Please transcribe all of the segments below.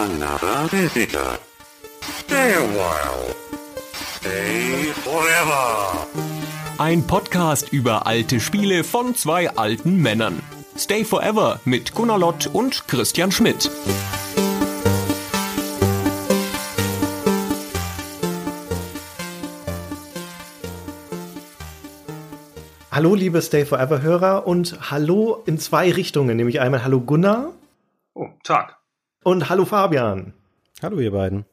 another visitor. Stay a while. Stay forever. Ein Podcast über alte Spiele von zwei alten Männern. Stay Forever mit Gunnar Lott und Christian Schmidt. Hallo, liebe Stay Forever Hörer und hallo in zwei Richtungen, nämlich einmal Hallo Gunnar. Oh, Tag. Und hallo Fabian. Hallo ihr beiden.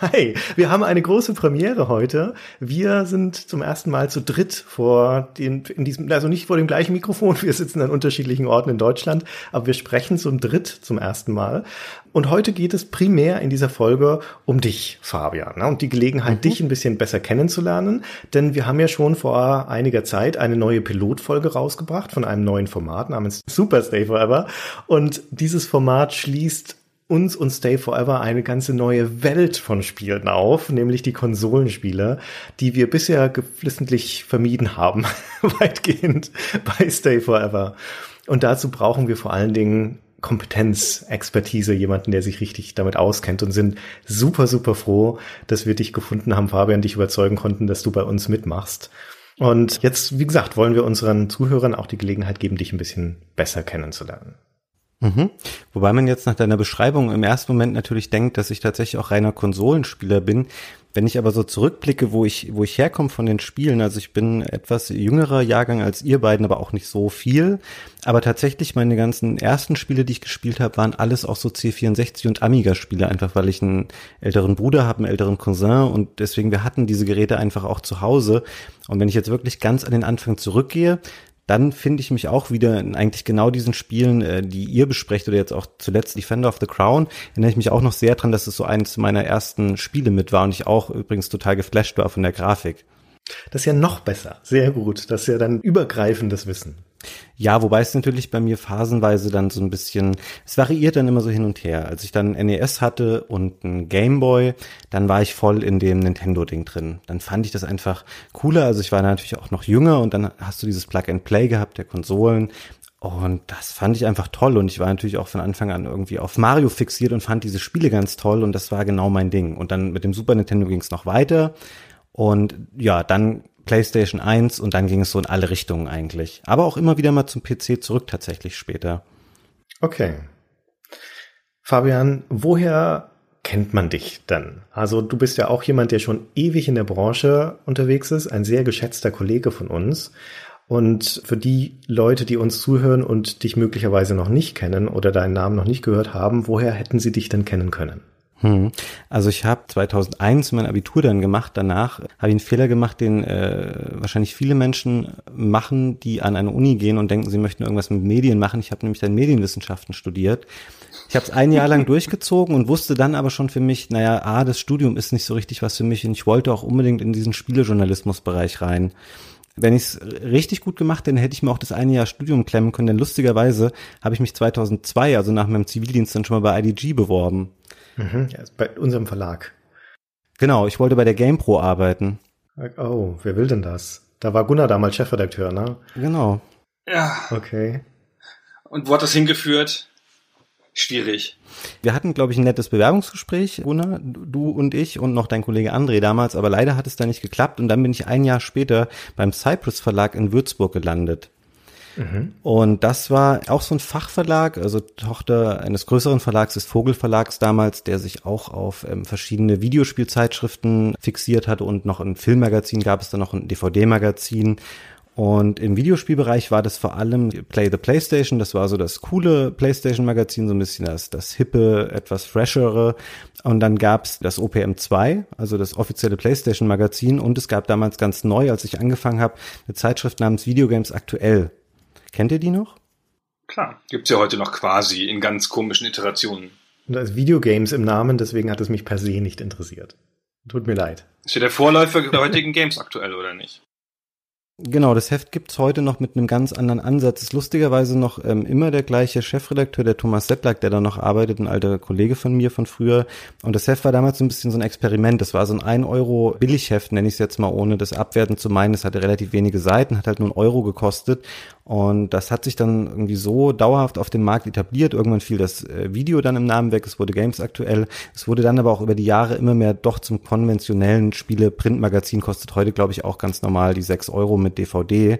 Hi, wir haben eine große Premiere heute. Wir sind zum ersten Mal zu dritt vor den, in diesem, also nicht vor dem gleichen Mikrofon. Wir sitzen an unterschiedlichen Orten in Deutschland, aber wir sprechen zum dritt zum ersten Mal. Und heute geht es primär in dieser Folge um dich, Fabian, ne? und die Gelegenheit, mhm. dich ein bisschen besser kennenzulernen. Denn wir haben ja schon vor einiger Zeit eine neue Pilotfolge rausgebracht von einem neuen Format namens Super Stay Forever. Und dieses Format schließt uns und Stay Forever eine ganze neue Welt von Spielen auf, nämlich die Konsolenspiele, die wir bisher geflissentlich vermieden haben, weitgehend bei Stay Forever. Und dazu brauchen wir vor allen Dingen Kompetenz, Expertise, jemanden, der sich richtig damit auskennt und sind super, super froh, dass wir dich gefunden haben, Fabian, dich überzeugen konnten, dass du bei uns mitmachst. Und jetzt, wie gesagt, wollen wir unseren Zuhörern auch die Gelegenheit geben, dich ein bisschen besser kennenzulernen. Mhm. Wobei man jetzt nach deiner Beschreibung im ersten Moment natürlich denkt, dass ich tatsächlich auch reiner Konsolenspieler bin. Wenn ich aber so zurückblicke, wo ich, wo ich herkomme von den Spielen, also ich bin etwas jüngerer Jahrgang als ihr beiden, aber auch nicht so viel. Aber tatsächlich meine ganzen ersten Spiele, die ich gespielt habe, waren alles auch so C64 und Amiga-Spiele, einfach weil ich einen älteren Bruder habe, einen älteren Cousin und deswegen wir hatten diese Geräte einfach auch zu Hause. Und wenn ich jetzt wirklich ganz an den Anfang zurückgehe, dann finde ich mich auch wieder in eigentlich genau diesen Spielen, äh, die ihr besprecht oder jetzt auch zuletzt Defender of the Crown, erinnere ich mich auch noch sehr dran, dass es so eines meiner ersten Spiele mit war und ich auch übrigens total geflasht war von der Grafik. Das ist ja noch besser. Sehr gut. Das ist ja dann übergreifendes Wissen. Ja, wobei es natürlich bei mir phasenweise dann so ein bisschen, es variiert dann immer so hin und her. Als ich dann NES hatte und ein Gameboy, dann war ich voll in dem Nintendo-Ding drin. Dann fand ich das einfach cooler. Also ich war natürlich auch noch jünger und dann hast du dieses Plug-and-Play gehabt der Konsolen. Und das fand ich einfach toll. Und ich war natürlich auch von Anfang an irgendwie auf Mario fixiert und fand diese Spiele ganz toll. Und das war genau mein Ding. Und dann mit dem Super Nintendo ging es noch weiter. Und ja, dann PlayStation 1 und dann ging es so in alle Richtungen eigentlich. Aber auch immer wieder mal zum PC zurück tatsächlich später. Okay. Fabian, woher kennt man dich dann? Also du bist ja auch jemand, der schon ewig in der Branche unterwegs ist, ein sehr geschätzter Kollege von uns. Und für die Leute, die uns zuhören und dich möglicherweise noch nicht kennen oder deinen Namen noch nicht gehört haben, woher hätten sie dich denn kennen können? Hm. Also ich habe 2001 mein Abitur dann gemacht. Danach habe ich einen Fehler gemacht, den äh, wahrscheinlich viele Menschen machen, die an eine Uni gehen und denken, sie möchten irgendwas mit Medien machen. Ich habe nämlich dann Medienwissenschaften studiert. Ich habe es ein Jahr lang durchgezogen und wusste dann aber schon für mich, naja, ah, das Studium ist nicht so richtig was für mich und ich wollte auch unbedingt in diesen Spielejournalismusbereich rein wenn ich es richtig gut gemacht hätte, hätte ich mir auch das eine Jahr Studium klemmen können, denn lustigerweise habe ich mich 2002, also nach meinem Zivildienst, dann schon mal bei IDG beworben. Mhm, ja, bei unserem Verlag. Genau, ich wollte bei der GamePro arbeiten. Oh, wer will denn das? Da war Gunnar damals Chefredakteur, ne? Genau. Ja. Okay. Und wo hat das hingeführt? Schwierig. Wir hatten, glaube ich, ein nettes Bewerbungsgespräch, Gunnar, du und ich und noch dein Kollege André damals, aber leider hat es da nicht geklappt und dann bin ich ein Jahr später beim Cypress Verlag in Würzburg gelandet. Und das war auch so ein Fachverlag, also Tochter eines größeren Verlags des Vogelverlags damals, der sich auch auf ähm, verschiedene Videospielzeitschriften fixiert hatte und noch ein Filmmagazin gab es dann noch ein DVD-Magazin. Und im Videospielbereich war das vor allem Play the PlayStation, das war so das coole PlayStation-Magazin, so ein bisschen das, das hippe, etwas freshere. Und dann gab's das OPM 2, also das offizielle PlayStation-Magazin. Und es gab damals ganz neu, als ich angefangen habe, eine Zeitschrift namens Videogames Aktuell. Kennt ihr die noch? Klar, gibt's ja heute noch quasi in ganz komischen Iterationen. Und da ist Videogames im Namen, deswegen hat es mich per se nicht interessiert. Tut mir leid. Ist ja der Vorläufer der heutigen Games aktuell, oder nicht? Genau, das Heft gibt's heute noch mit einem ganz anderen Ansatz. Ist lustigerweise noch ähm, immer der gleiche Chefredakteur, der Thomas Settlack, der da noch arbeitet, ein alter Kollege von mir von früher. Und das Heft war damals so ein bisschen so ein Experiment. Das war so ein 1 Euro Billigheft, nenne ich es jetzt mal, ohne das abwerten zu meinen. Es hatte relativ wenige Seiten, hat halt nur einen Euro gekostet. Und das hat sich dann irgendwie so dauerhaft auf dem Markt etabliert. Irgendwann fiel das äh, Video dann im Namen weg, es wurde Games aktuell. Es wurde dann aber auch über die Jahre immer mehr doch zum konventionellen Spiele-Printmagazin, kostet heute, glaube ich, auch ganz normal die 6 Euro mit DVD.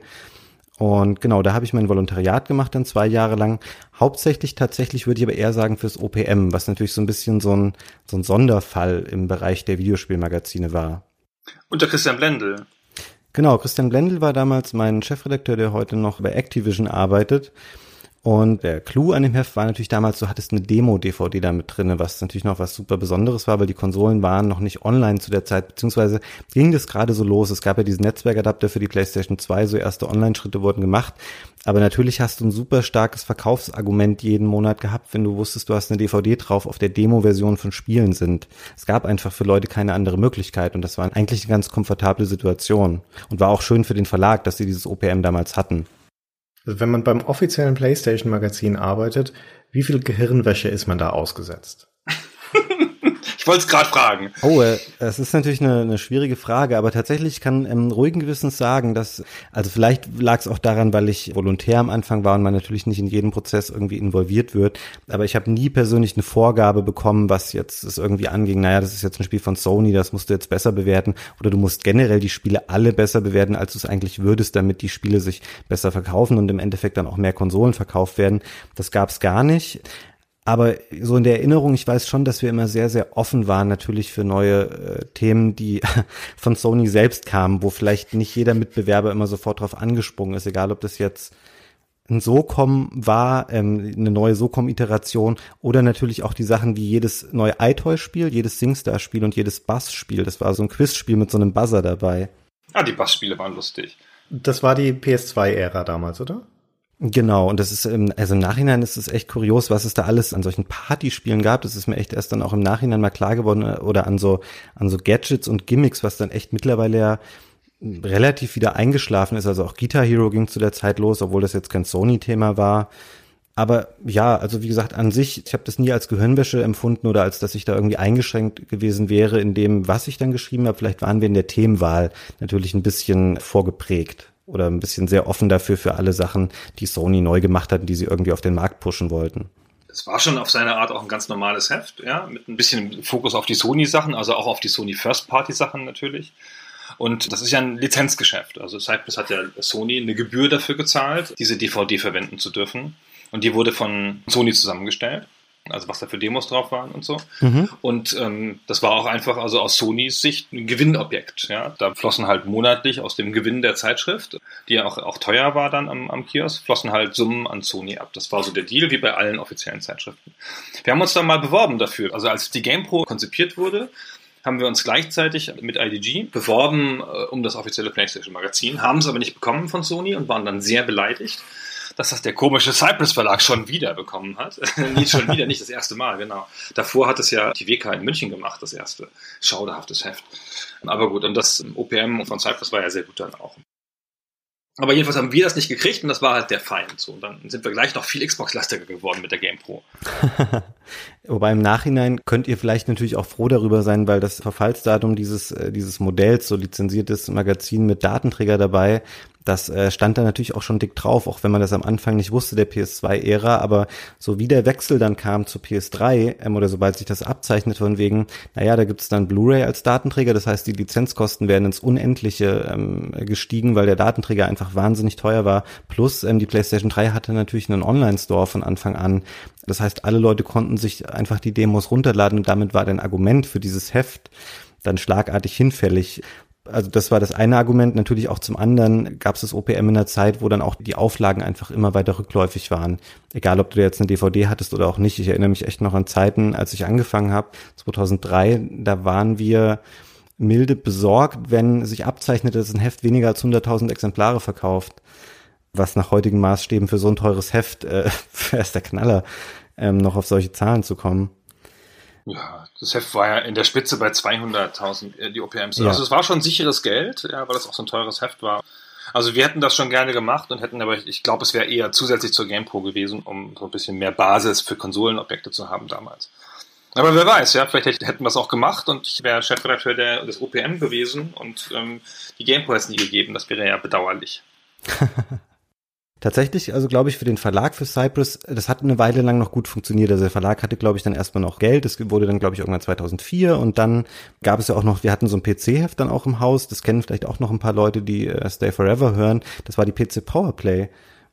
Und genau, da habe ich mein Volontariat gemacht dann zwei Jahre lang. Hauptsächlich tatsächlich würde ich aber eher sagen fürs OPM, was natürlich so ein bisschen so ein, so ein Sonderfall im Bereich der Videospielmagazine war. Unter Christian Blendl. Genau, Christian Blendl war damals mein Chefredakteur, der heute noch bei Activision arbeitet. Und der Clou an dem Heft war natürlich damals, du hattest eine Demo-DVD da mit drinne, was natürlich noch was super Besonderes war, weil die Konsolen waren noch nicht online zu der Zeit, beziehungsweise ging das gerade so los. Es gab ja diesen Netzwerkadapter für die PlayStation 2, so erste Online-Schritte wurden gemacht. Aber natürlich hast du ein super starkes Verkaufsargument jeden Monat gehabt, wenn du wusstest, du hast eine DVD drauf, auf der Demo-Version von Spielen sind. Es gab einfach für Leute keine andere Möglichkeit und das war eigentlich eine ganz komfortable Situation und war auch schön für den Verlag, dass sie dieses OPM damals hatten. Also wenn man beim offiziellen PlayStation-Magazin arbeitet, wie viel Gehirnwäsche ist man da ausgesetzt? Ich wollte es gerade fragen. Oh, äh, es ist natürlich eine, eine schwierige Frage, aber tatsächlich kann ähm, ruhigen Gewissens sagen, dass, also vielleicht lag es auch daran, weil ich Volontär am Anfang war und man natürlich nicht in jeden Prozess irgendwie involviert wird, aber ich habe nie persönlich eine Vorgabe bekommen, was jetzt es irgendwie anging, naja, das ist jetzt ein Spiel von Sony, das musst du jetzt besser bewerten oder du musst generell die Spiele alle besser bewerten, als du es eigentlich würdest, damit die Spiele sich besser verkaufen und im Endeffekt dann auch mehr Konsolen verkauft werden. Das gab es gar nicht. Aber so in der Erinnerung, ich weiß schon, dass wir immer sehr, sehr offen waren natürlich für neue äh, Themen, die von Sony selbst kamen, wo vielleicht nicht jeder Mitbewerber immer sofort drauf angesprungen ist, egal ob das jetzt ein SOCOM war, ähm, eine neue SOCOM-Iteration oder natürlich auch die Sachen wie jedes neue iToy-Spiel, jedes SingStar-Spiel und jedes Bass-Spiel. Das war so ein Quiz-Spiel mit so einem Buzzer dabei. Ah, die Bass-Spiele waren lustig. Das war die PS2-Ära damals, oder? Genau, und das ist, im, also im Nachhinein ist es echt kurios, was es da alles an solchen Partyspielen gab. Das ist mir echt erst dann auch im Nachhinein mal klar geworden, äh, oder an so, an so Gadgets und Gimmicks, was dann echt mittlerweile ja relativ wieder eingeschlafen ist. Also auch Guitar Hero ging zu der Zeit los, obwohl das jetzt kein Sony-Thema war. Aber ja, also wie gesagt, an sich, ich habe das nie als Gehirnwäsche empfunden oder als dass ich da irgendwie eingeschränkt gewesen wäre in dem, was ich dann geschrieben habe. Vielleicht waren wir in der Themenwahl natürlich ein bisschen vorgeprägt oder ein bisschen sehr offen dafür für alle Sachen, die Sony neu gemacht hat, die sie irgendwie auf den Markt pushen wollten. Es war schon auf seine Art auch ein ganz normales Heft, ja, mit ein bisschen Fokus auf die Sony-Sachen, also auch auf die Sony First-Party-Sachen natürlich. Und das ist ja ein Lizenzgeschäft. Also Cypress hat ja Sony eine Gebühr dafür gezahlt, diese DVD verwenden zu dürfen. Und die wurde von Sony zusammengestellt also was da für Demos drauf waren und so. Mhm. Und ähm, das war auch einfach, also aus Sonys Sicht, ein Gewinnobjekt. Ja? Da flossen halt monatlich aus dem Gewinn der Zeitschrift, die ja auch, auch teuer war dann am, am Kiosk, flossen halt Summen an Sony ab. Das war so der Deal, wie bei allen offiziellen Zeitschriften. Wir haben uns dann mal beworben dafür. Also als die GamePro konzipiert wurde, haben wir uns gleichzeitig mit IDG beworben äh, um das offizielle PlayStation Magazin, haben es aber nicht bekommen von Sony und waren dann sehr beleidigt dass das der komische Cypress Verlag schon wieder bekommen hat. nicht schon wieder, nicht das erste Mal, genau. Davor hat es ja die WK in München gemacht, das erste schauderhaftes Heft. Aber gut, und das OPM von Cypress war ja sehr gut dann auch. Aber jedenfalls haben wir das nicht gekriegt und das war halt der Feind. So, und dann sind wir gleich noch viel Xbox-lastiger geworden mit der Game Pro. Wobei im Nachhinein könnt ihr vielleicht natürlich auch froh darüber sein, weil das Verfallsdatum dieses, äh, dieses Modells, so lizenziertes Magazin mit Datenträger dabei, das äh, stand da natürlich auch schon dick drauf, auch wenn man das am Anfang nicht wusste, der PS2-Ära, aber so wie der Wechsel dann kam zu PS3, ähm, oder sobald sich das abzeichnet von wegen, naja, da gibt es dann Blu-ray als Datenträger, das heißt, die Lizenzkosten werden ins Unendliche ähm, gestiegen, weil der Datenträger einfach wahnsinnig teuer war. Plus ähm, die PlayStation 3 hatte natürlich einen Online-Store von Anfang an. Das heißt, alle Leute konnten sich einfach die Demos runterladen und damit war dein Argument für dieses Heft dann schlagartig hinfällig. Also das war das eine Argument. Natürlich auch zum anderen gab es das OPM in der Zeit, wo dann auch die Auflagen einfach immer weiter rückläufig waren. Egal, ob du jetzt eine DVD hattest oder auch nicht. Ich erinnere mich echt noch an Zeiten, als ich angefangen habe, 2003, da waren wir milde besorgt, wenn sich abzeichnete, dass ein Heft weniger als 100.000 Exemplare verkauft. Was nach heutigen Maßstäben für so ein teures Heft äh, ist der Knaller, ähm, noch auf solche Zahlen zu kommen. Ja, das Heft war ja in der Spitze bei 200.000, äh, die OPMs. Ja. Also es war schon sicheres Geld, ja, weil das auch so ein teures Heft war. Also wir hätten das schon gerne gemacht und hätten aber, ich glaube, es wäre eher zusätzlich zur GamePro gewesen, um so ein bisschen mehr Basis für Konsolenobjekte zu haben damals. Aber wer weiß, ja, vielleicht hätten wir es auch gemacht und ich wäre Chefredakteur der, des OPM gewesen und ähm, die GamePro hätte es nie gegeben. Das wäre ja bedauerlich. Tatsächlich, also glaube ich, für den Verlag für Cypress, das hat eine Weile lang noch gut funktioniert. Also der Verlag hatte, glaube ich, dann erstmal noch Geld. Das wurde dann, glaube ich, irgendwann 2004 und dann gab es ja auch noch, wir hatten so ein PC-Heft dann auch im Haus. Das kennen vielleicht auch noch ein paar Leute, die äh, Stay Forever hören. Das war die PC Powerplay.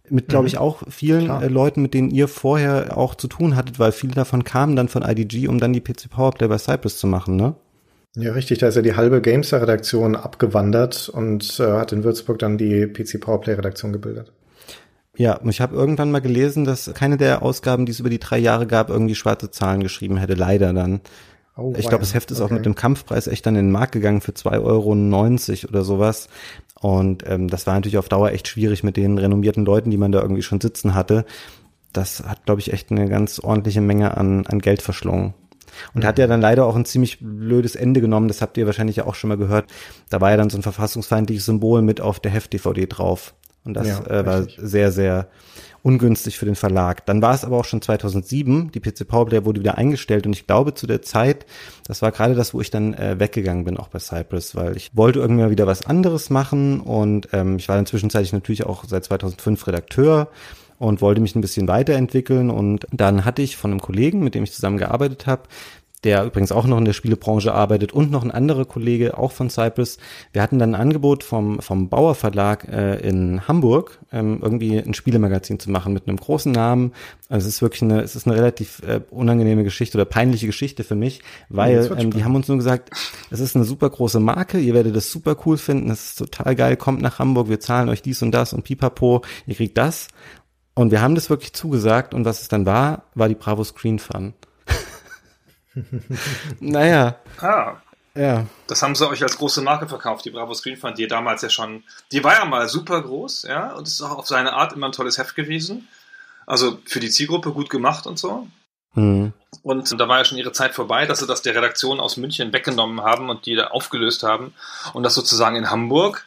Mit, glaube ich, mhm. auch vielen äh, Leuten, mit denen ihr vorher auch zu tun hattet, weil viele davon kamen dann von IDG, um dann die PC Powerplay bei Cypress zu machen, ne? Ja, richtig. Da ist ja die halbe Gamester-Redaktion abgewandert und äh, hat in Würzburg dann die PC Powerplay-Redaktion gebildet. Ja, ich habe irgendwann mal gelesen, dass keine der Ausgaben, die es über die drei Jahre gab, irgendwie schwarze Zahlen geschrieben hätte. Leider dann. Oh, ich glaube, das Heft ist okay. auch mit dem Kampfpreis echt dann in den Markt gegangen für 2,90 Euro oder sowas. Und ähm, das war natürlich auf Dauer echt schwierig mit den renommierten Leuten, die man da irgendwie schon sitzen hatte. Das hat, glaube ich, echt eine ganz ordentliche Menge an, an Geld verschlungen. Und mhm. hat ja dann leider auch ein ziemlich blödes Ende genommen, das habt ihr wahrscheinlich ja auch schon mal gehört. Da war ja dann so ein verfassungsfeindliches Symbol mit auf der Heft-DVD drauf. Und das ja, äh, war sehr, sehr ungünstig für den Verlag. Dann war es aber auch schon 2007, die PC Powerplay wurde wieder eingestellt. Und ich glaube zu der Zeit, das war gerade das, wo ich dann äh, weggegangen bin, auch bei Cypress, weil ich wollte irgendwie mal wieder was anderes machen. Und ähm, ich war dann zwischenzeitlich natürlich auch seit 2005 Redakteur und wollte mich ein bisschen weiterentwickeln. Und dann hatte ich von einem Kollegen, mit dem ich zusammen gearbeitet habe, der übrigens auch noch in der Spielebranche arbeitet und noch ein anderer Kollege, auch von Cypress. Wir hatten dann ein Angebot vom, vom Bauer Verlag äh, in Hamburg, ähm, irgendwie ein Spielemagazin zu machen mit einem großen Namen. Also es ist wirklich eine, es ist eine relativ äh, unangenehme Geschichte oder peinliche Geschichte für mich, weil ähm, die haben uns nur gesagt, es ist eine super große Marke, ihr werdet das super cool finden, es ist total geil, kommt nach Hamburg, wir zahlen euch dies und das und pipapo, ihr kriegt das. Und wir haben das wirklich zugesagt und was es dann war, war die Bravo Screen Fun naja. Ah. Ja. Das haben sie euch als große Marke verkauft, die Bravo Screen Fund, die damals ja schon, die war ja mal super groß, ja, und ist auch auf seine Art immer ein tolles Heft gewesen. Also für die Zielgruppe gut gemacht und so. Mhm. Und da war ja schon ihre Zeit vorbei, dass sie das der Redaktion aus München weggenommen haben und die da aufgelöst haben und das sozusagen in Hamburg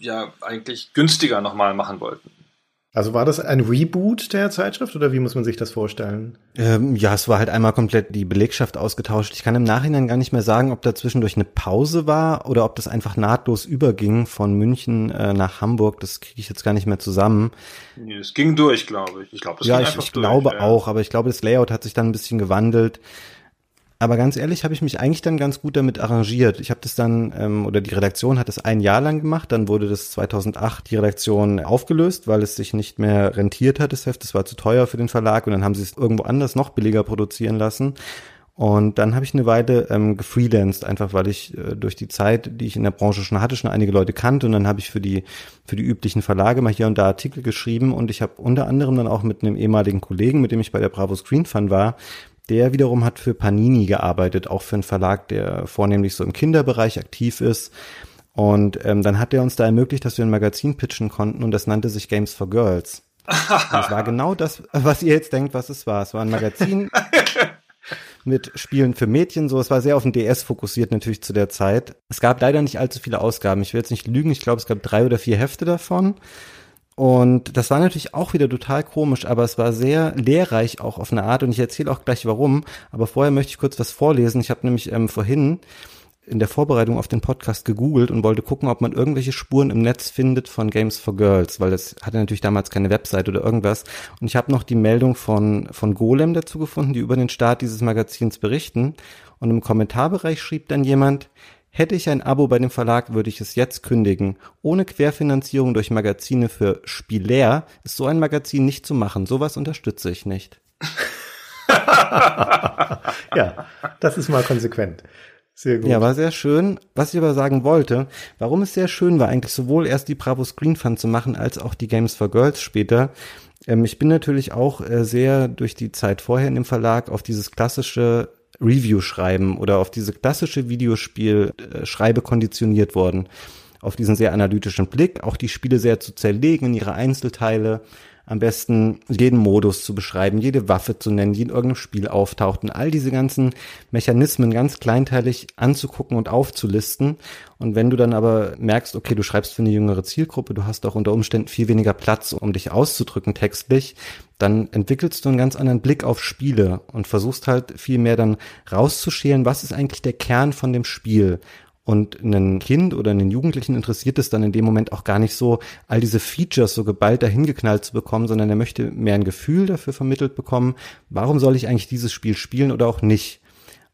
ja eigentlich günstiger nochmal machen wollten. Also war das ein Reboot der Zeitschrift oder wie muss man sich das vorstellen? Ähm, ja, es war halt einmal komplett die Belegschaft ausgetauscht. Ich kann im Nachhinein gar nicht mehr sagen, ob da zwischendurch eine Pause war oder ob das einfach nahtlos überging von München äh, nach Hamburg. Das kriege ich jetzt gar nicht mehr zusammen. Nee, es ging durch, glaube ich. Ich glaube, das ja, ging ich, ich durch, glaube ja. auch, aber ich glaube, das Layout hat sich dann ein bisschen gewandelt. Aber ganz ehrlich, habe ich mich eigentlich dann ganz gut damit arrangiert. Ich habe das dann, ähm, oder die Redaktion hat das ein Jahr lang gemacht, dann wurde das 2008 die Redaktion aufgelöst, weil es sich nicht mehr rentiert hat, das Heft. Das war zu teuer für den Verlag und dann haben sie es irgendwo anders noch billiger produzieren lassen. Und dann habe ich eine Weile ähm, gefreelanced, einfach weil ich äh, durch die Zeit, die ich in der Branche schon hatte, schon einige Leute kannte und dann habe ich für die für die üblichen Verlage mal hier und da Artikel geschrieben und ich habe unter anderem dann auch mit einem ehemaligen Kollegen, mit dem ich bei der Bravo Screen Fun war, der wiederum hat für Panini gearbeitet, auch für einen Verlag, der vornehmlich so im Kinderbereich aktiv ist. Und ähm, dann hat er uns da ermöglicht, dass wir ein Magazin pitchen konnten und das nannte sich Games for Girls. Es war genau das, was ihr jetzt denkt, was es war. Es war ein Magazin mit Spielen für Mädchen, so. Es war sehr auf den DS fokussiert natürlich zu der Zeit. Es gab leider nicht allzu viele Ausgaben. Ich will jetzt nicht lügen. Ich glaube, es gab drei oder vier Hefte davon. Und das war natürlich auch wieder total komisch, aber es war sehr lehrreich auch auf eine Art und ich erzähle auch gleich warum. Aber vorher möchte ich kurz was vorlesen. Ich habe nämlich ähm, vorhin in der Vorbereitung auf den Podcast gegoogelt und wollte gucken, ob man irgendwelche Spuren im Netz findet von Games for Girls, weil das hatte natürlich damals keine Website oder irgendwas. Und ich habe noch die Meldung von, von Golem dazu gefunden, die über den Start dieses Magazins berichten. Und im Kommentarbereich schrieb dann jemand, Hätte ich ein Abo bei dem Verlag, würde ich es jetzt kündigen. Ohne Querfinanzierung durch Magazine für Spieler ist so ein Magazin nicht zu machen. Sowas unterstütze ich nicht. ja, das ist mal konsequent. Sehr gut. Ja, war sehr schön. Was ich aber sagen wollte, warum es sehr schön war, eigentlich sowohl erst die Bravo Screen Fun zu machen, als auch die Games for Girls später. Ähm, ich bin natürlich auch äh, sehr durch die Zeit vorher in dem Verlag auf dieses klassische Review schreiben oder auf diese klassische Videospielschreibe äh, konditioniert worden. Auf diesen sehr analytischen Blick, auch die Spiele sehr zu zerlegen in ihre Einzelteile, am besten jeden Modus zu beschreiben, jede Waffe zu nennen, die in irgendeinem Spiel auftaucht und all diese ganzen Mechanismen ganz kleinteilig anzugucken und aufzulisten. Und wenn du dann aber merkst, okay, du schreibst für eine jüngere Zielgruppe, du hast auch unter Umständen viel weniger Platz, um dich auszudrücken textlich, dann entwickelst du einen ganz anderen Blick auf Spiele und versuchst halt viel mehr dann rauszuschälen, was ist eigentlich der Kern von dem Spiel und ein Kind oder einen Jugendlichen interessiert es dann in dem Moment auch gar nicht so, all diese Features so geballt dahingeknallt zu bekommen, sondern er möchte mehr ein Gefühl dafür vermittelt bekommen, warum soll ich eigentlich dieses Spiel spielen oder auch nicht.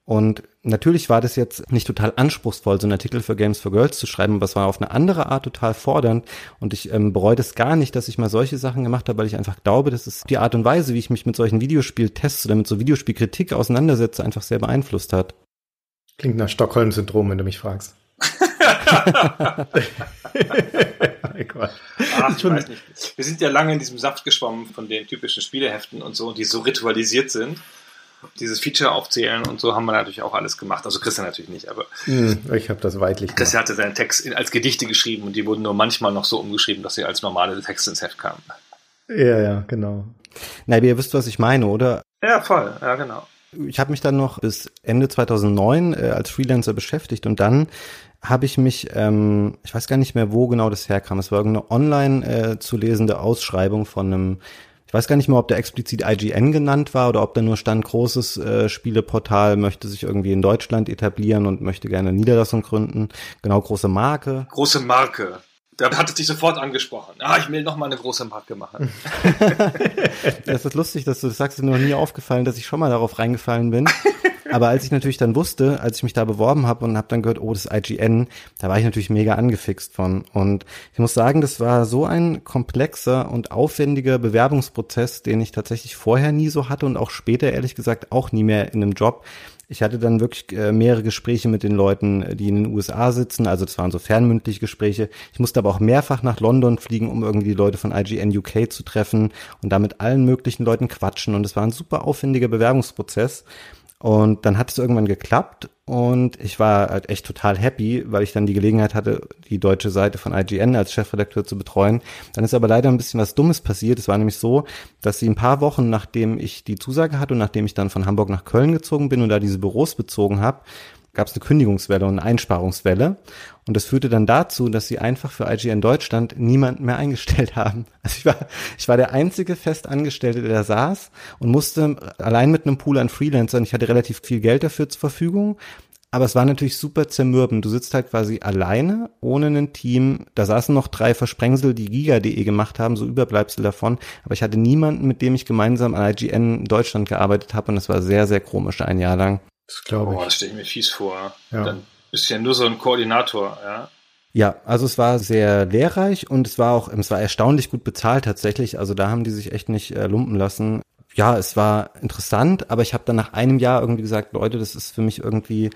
Und natürlich war das jetzt nicht total anspruchsvoll, so einen Artikel für Games for Girls zu schreiben, aber es war auf eine andere Art total fordernd. Und ich ähm, bereue das gar nicht, dass ich mal solche Sachen gemacht habe, weil ich einfach glaube, dass es die Art und Weise, wie ich mich mit solchen Videospieltests oder mit so Videospielkritik auseinandersetze, einfach sehr beeinflusst hat. Klingt nach Stockholm-Syndrom, wenn du mich fragst. Ach, ich weiß nicht. Wir sind ja lange in diesem Saft geschwommen von den typischen Spieleheften und so, die so ritualisiert sind. Dieses Feature aufzählen und so haben wir natürlich auch alles gemacht. Also Christian natürlich nicht, aber hm, ich habe das weitlich gemacht. Christian hatte seinen Text als Gedichte geschrieben und die wurden nur manchmal noch so umgeschrieben, dass sie als normale Texte ins Heft kamen. Ja, ja, genau. Na, ihr wisst, was ich meine, oder? Ja, voll, ja, genau. Ich habe mich dann noch bis Ende 2009 äh, als Freelancer beschäftigt und dann habe ich mich, ähm, ich weiß gar nicht mehr, wo genau das herkam. Es war irgendeine online äh, zu lesende Ausschreibung von einem, ich weiß gar nicht mehr, ob der explizit IGN genannt war oder ob da nur stand, großes äh, Spieleportal möchte sich irgendwie in Deutschland etablieren und möchte gerne Niederlassung gründen. Genau, große Marke. Große Marke. Da hat es dich sofort angesprochen. Ah, ich will noch mal eine große Marke machen. das ist lustig, dass du das sagst. Ist mir noch nie aufgefallen, dass ich schon mal darauf reingefallen bin. Aber als ich natürlich dann wusste, als ich mich da beworben habe und habe dann gehört, oh, das IGN, da war ich natürlich mega angefixt von. Und ich muss sagen, das war so ein komplexer und aufwendiger Bewerbungsprozess, den ich tatsächlich vorher nie so hatte und auch später ehrlich gesagt auch nie mehr in einem Job. Ich hatte dann wirklich äh, mehrere Gespräche mit den Leuten, äh, die in den USA sitzen. Also das waren so fernmündliche Gespräche. Ich musste aber auch mehrfach nach London fliegen, um irgendwie die Leute von IGN UK zu treffen und da mit allen möglichen Leuten quatschen. Und es war ein super aufwendiger Bewerbungsprozess. Und dann hat es irgendwann geklappt und ich war halt echt total happy, weil ich dann die Gelegenheit hatte, die deutsche Seite von IGN als Chefredakteur zu betreuen. Dann ist aber leider ein bisschen was Dummes passiert. Es war nämlich so, dass sie ein paar Wochen nachdem ich die Zusage hatte und nachdem ich dann von Hamburg nach Köln gezogen bin und da diese Büros bezogen habe, gab es eine Kündigungswelle und eine Einsparungswelle. Und das führte dann dazu, dass sie einfach für IGN Deutschland niemanden mehr eingestellt haben. Also ich war, ich war der einzige Festangestellte, der da saß und musste allein mit einem Pool an Freelancern, ich hatte relativ viel Geld dafür zur Verfügung, aber es war natürlich super zermürbend. Du sitzt halt quasi alleine, ohne ein Team. Da saßen noch drei Versprengsel, die Giga.de gemacht haben, so Überbleibsel davon. Aber ich hatte niemanden, mit dem ich gemeinsam an IGN Deutschland gearbeitet habe. Und das war sehr, sehr komisch ein Jahr lang. Das glaube ich. Oh, das stelle ich mir fies vor. Ja. Dann bist du ja nur so ein Koordinator, ja. Ja, also es war sehr lehrreich und es war auch, es war erstaunlich gut bezahlt tatsächlich. Also da haben die sich echt nicht äh, lumpen lassen. Ja, es war interessant, aber ich habe dann nach einem Jahr irgendwie gesagt, Leute, das ist für mich irgendwie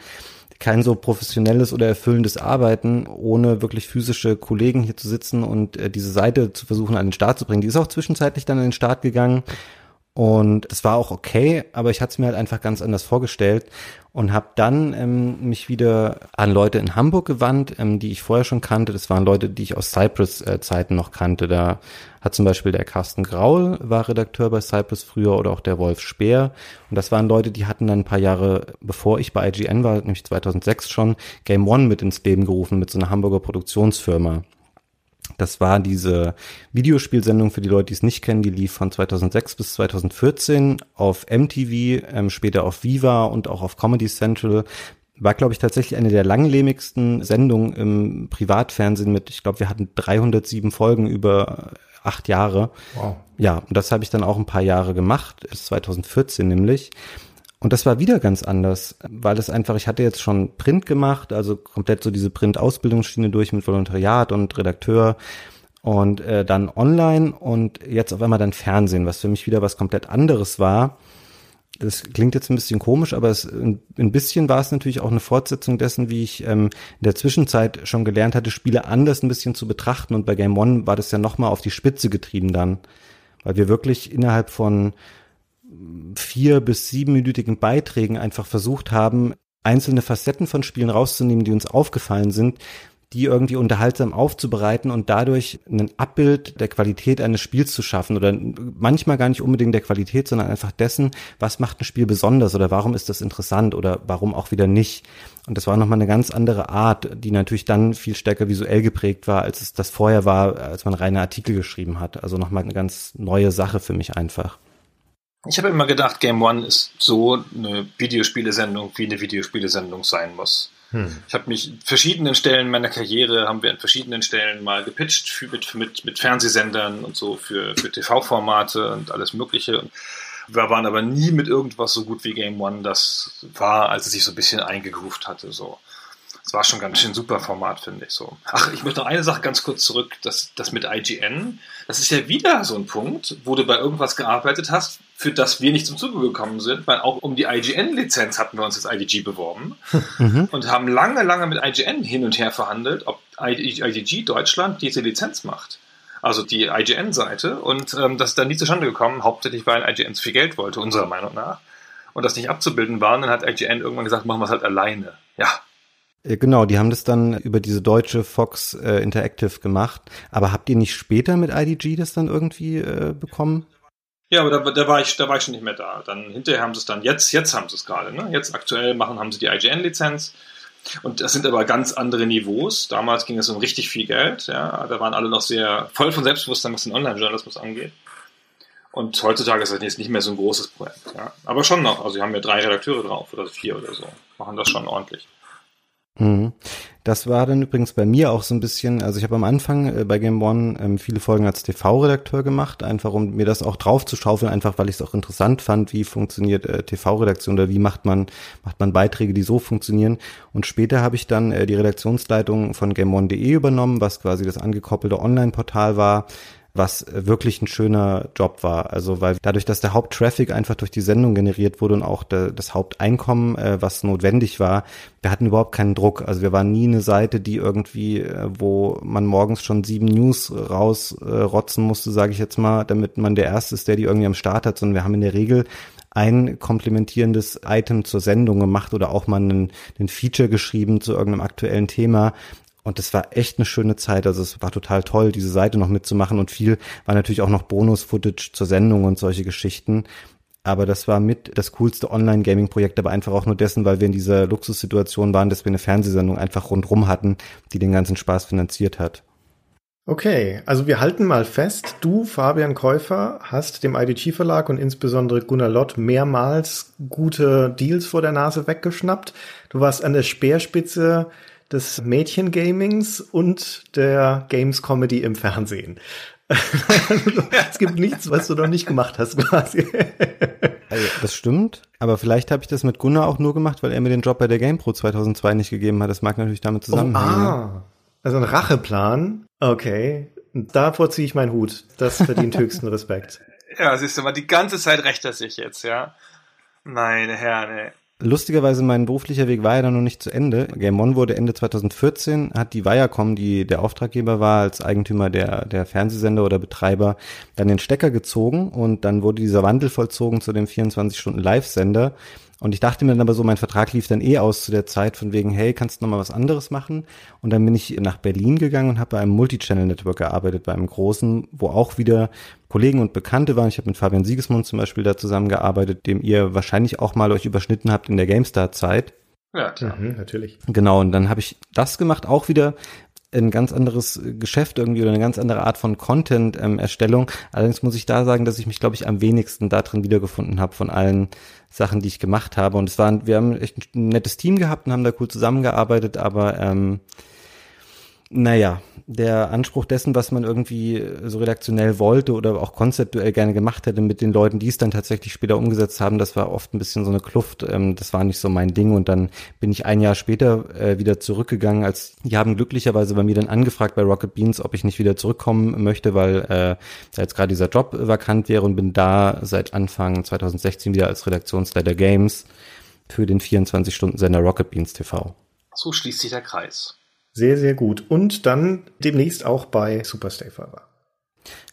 kein so professionelles oder erfüllendes Arbeiten, ohne wirklich physische Kollegen hier zu sitzen und äh, diese Seite zu versuchen an den Start zu bringen. Die ist auch zwischenzeitlich dann an den Start gegangen und das war auch okay, aber ich hatte es mir halt einfach ganz anders vorgestellt und habe dann ähm, mich wieder an Leute in Hamburg gewandt, ähm, die ich vorher schon kannte. Das waren Leute, die ich aus Cypress-Zeiten noch kannte. Da hat zum Beispiel der Carsten Graul, war Redakteur bei Cypress früher, oder auch der Wolf Speer. Und das waren Leute, die hatten dann ein paar Jahre, bevor ich bei IGN war, nämlich 2006 schon, Game One mit ins Leben gerufen, mit so einer Hamburger Produktionsfirma. Das war diese Videospielsendung für die Leute, die es nicht kennen. Die lief von 2006 bis 2014 auf MTV, ähm, später auf Viva und auch auf Comedy Central. War, glaube ich, tatsächlich eine der langlebigsten Sendungen im Privatfernsehen mit, ich glaube, wir hatten 307 Folgen über acht Jahre. Wow. Ja, und das habe ich dann auch ein paar Jahre gemacht, bis 2014 nämlich. Und das war wieder ganz anders, weil es einfach, ich hatte jetzt schon Print gemacht, also komplett so diese Print-Ausbildungsschiene durch mit Volontariat und Redakteur und äh, dann online und jetzt auf einmal dann Fernsehen, was für mich wieder was komplett anderes war. Das klingt jetzt ein bisschen komisch, aber es, ein bisschen war es natürlich auch eine Fortsetzung dessen, wie ich ähm, in der Zwischenzeit schon gelernt hatte, Spiele anders ein bisschen zu betrachten. Und bei Game One war das ja nochmal auf die Spitze getrieben dann, weil wir wirklich innerhalb von vier bis siebenminütigen Beiträgen einfach versucht haben, einzelne Facetten von Spielen rauszunehmen, die uns aufgefallen sind, die irgendwie unterhaltsam aufzubereiten und dadurch ein Abbild der Qualität eines Spiels zu schaffen oder manchmal gar nicht unbedingt der Qualität, sondern einfach dessen, was macht ein Spiel besonders oder warum ist das interessant oder warum auch wieder nicht. Und das war nochmal eine ganz andere Art, die natürlich dann viel stärker visuell geprägt war, als es das vorher war, als man reine Artikel geschrieben hat. Also nochmal eine ganz neue Sache für mich einfach. Ich habe immer gedacht, Game One ist so eine Videospielesendung, wie eine Videospielesendung sein muss. Hm. Ich habe mich verschiedenen Stellen meiner Karriere, haben wir an verschiedenen Stellen mal gepitcht für, mit, mit, mit Fernsehsendern und so für, für TV-Formate und alles Mögliche. Und wir waren aber nie mit irgendwas so gut wie Game One das war, als es sich so ein bisschen eingegroovt hatte. So. Das war schon ganz schön super Format, finde ich so. Ach, ich möchte noch eine Sache ganz kurz zurück, das, das mit IGN. Das ist ja wieder so ein Punkt, wo du bei irgendwas gearbeitet hast, für das wir nicht zum Zuge gekommen sind, weil auch um die IGN-Lizenz hatten wir uns als IDG beworben mhm. und haben lange, lange mit IGN hin und her verhandelt, ob IDG Deutschland diese Lizenz macht. Also die IGN-Seite und ähm, das ist dann nie zustande gekommen, hauptsächlich weil IGN zu viel Geld wollte, unserer Meinung nach. Und das nicht abzubilden war, und dann hat IGN irgendwann gesagt, machen wir es halt alleine. Ja, äh, Genau, die haben das dann über diese deutsche Fox äh, Interactive gemacht. Aber habt ihr nicht später mit IDG das dann irgendwie äh, bekommen? Ja, aber da, da, war ich, da war ich schon nicht mehr da. Dann hinterher haben sie es dann, jetzt, jetzt haben sie es gerade, ne? Jetzt aktuell machen, haben sie die IGN-Lizenz. Und das sind aber ganz andere Niveaus. Damals ging es um richtig viel Geld, ja. Da waren alle noch sehr voll von Selbstbewusstsein, was den Online-Journalismus angeht. Und heutzutage ist das jetzt nicht mehr so ein großes Projekt, ja. Aber schon noch. Also, sie haben ja drei Redakteure drauf oder vier oder so. Machen das schon ordentlich. Mhm. Das war dann übrigens bei mir auch so ein bisschen, also ich habe am Anfang äh, bei Game One ähm, viele Folgen als TV-Redakteur gemacht, einfach um mir das auch drauf zu schaufeln, einfach weil ich es auch interessant fand, wie funktioniert äh, TV-Redaktion oder wie macht man, macht man Beiträge, die so funktionieren. Und später habe ich dann äh, die Redaktionsleitung von GameOne.de übernommen, was quasi das angekoppelte Online-Portal war, was wirklich ein schöner Job war. Also weil dadurch, dass der Haupttraffic einfach durch die Sendung generiert wurde und auch der, das Haupteinkommen, äh, was notwendig war, wir hatten überhaupt keinen Druck. Also wir waren nie eine Seite, die irgendwie, äh, wo man morgens schon sieben News rausrotzen äh, musste, sage ich jetzt mal, damit man der Erste ist, der die irgendwie am Start hat, sondern wir haben in der Regel ein komplementierendes Item zur Sendung gemacht oder auch mal einen, einen Feature geschrieben zu irgendeinem aktuellen Thema, und das war echt eine schöne Zeit. Also es war total toll, diese Seite noch mitzumachen. Und viel war natürlich auch noch Bonus-Footage zur Sendung und solche Geschichten. Aber das war mit das coolste Online-Gaming-Projekt, aber einfach auch nur dessen, weil wir in dieser Luxussituation waren, dass wir eine Fernsehsendung einfach rundrum hatten, die den ganzen Spaß finanziert hat. Okay, also wir halten mal fest, du, Fabian Käufer, hast dem IDG Verlag und insbesondere Gunnar Lott mehrmals gute Deals vor der Nase weggeschnappt. Du warst an der Speerspitze des Mädchengamings und der Games Comedy im Fernsehen. es gibt nichts, was du noch nicht gemacht hast, quasi. Also, das stimmt, aber vielleicht habe ich das mit Gunnar auch nur gemacht, weil er mir den Job bei der GamePro 2002 nicht gegeben hat. Das mag natürlich damit zusammenhängen. Oh, ah, also ein Racheplan. Okay, davor ziehe ich meinen Hut. Das verdient höchsten Respekt. Ja, siehst du mal, die ganze Zeit rächt er sich jetzt, ja. Meine Herren, ey. Lustigerweise, mein beruflicher Weg war ja dann noch nicht zu Ende. Game One wurde Ende 2014, hat die Viacom, die der Auftraggeber war, als Eigentümer der, der Fernsehsender oder Betreiber, dann den Stecker gezogen und dann wurde dieser Wandel vollzogen zu dem 24-Stunden-Live-Sender. Und ich dachte mir dann aber so, mein Vertrag lief dann eh aus zu der Zeit von wegen, hey, kannst du noch mal was anderes machen? Und dann bin ich nach Berlin gegangen und habe bei einem Multichannel-Network gearbeitet, bei einem großen, wo auch wieder Kollegen und Bekannte waren. Ich habe mit Fabian Siegesmund zum Beispiel da zusammengearbeitet, dem ihr wahrscheinlich auch mal euch überschnitten habt in der GameStar-Zeit. Ja, klar. Mhm, natürlich. Genau, und dann habe ich das gemacht, auch wieder ein ganz anderes Geschäft irgendwie oder eine ganz andere Art von Content-Erstellung. Allerdings muss ich da sagen, dass ich mich, glaube ich, am wenigsten da drin wiedergefunden habe von allen Sachen, die ich gemacht habe. Und es waren, wir haben echt ein nettes Team gehabt und haben da cool zusammengearbeitet, aber ähm, naja, der Anspruch dessen, was man irgendwie so redaktionell wollte oder auch konzeptuell gerne gemacht hätte mit den Leuten, die es dann tatsächlich später umgesetzt haben, das war oft ein bisschen so eine Kluft. Ähm, das war nicht so mein Ding. Und dann bin ich ein Jahr später äh, wieder zurückgegangen, als die haben glücklicherweise bei mir dann angefragt bei Rocket Beans, ob ich nicht wieder zurückkommen möchte, weil äh, da jetzt gerade dieser Job vakant wäre und bin da seit Anfang 2016 wieder als Redaktionsleiter Games für den 24-Stunden-Sender Rocket Beans TV. So schließt sich der Kreis. Sehr, sehr gut. Und dann demnächst auch bei Superstay Forever.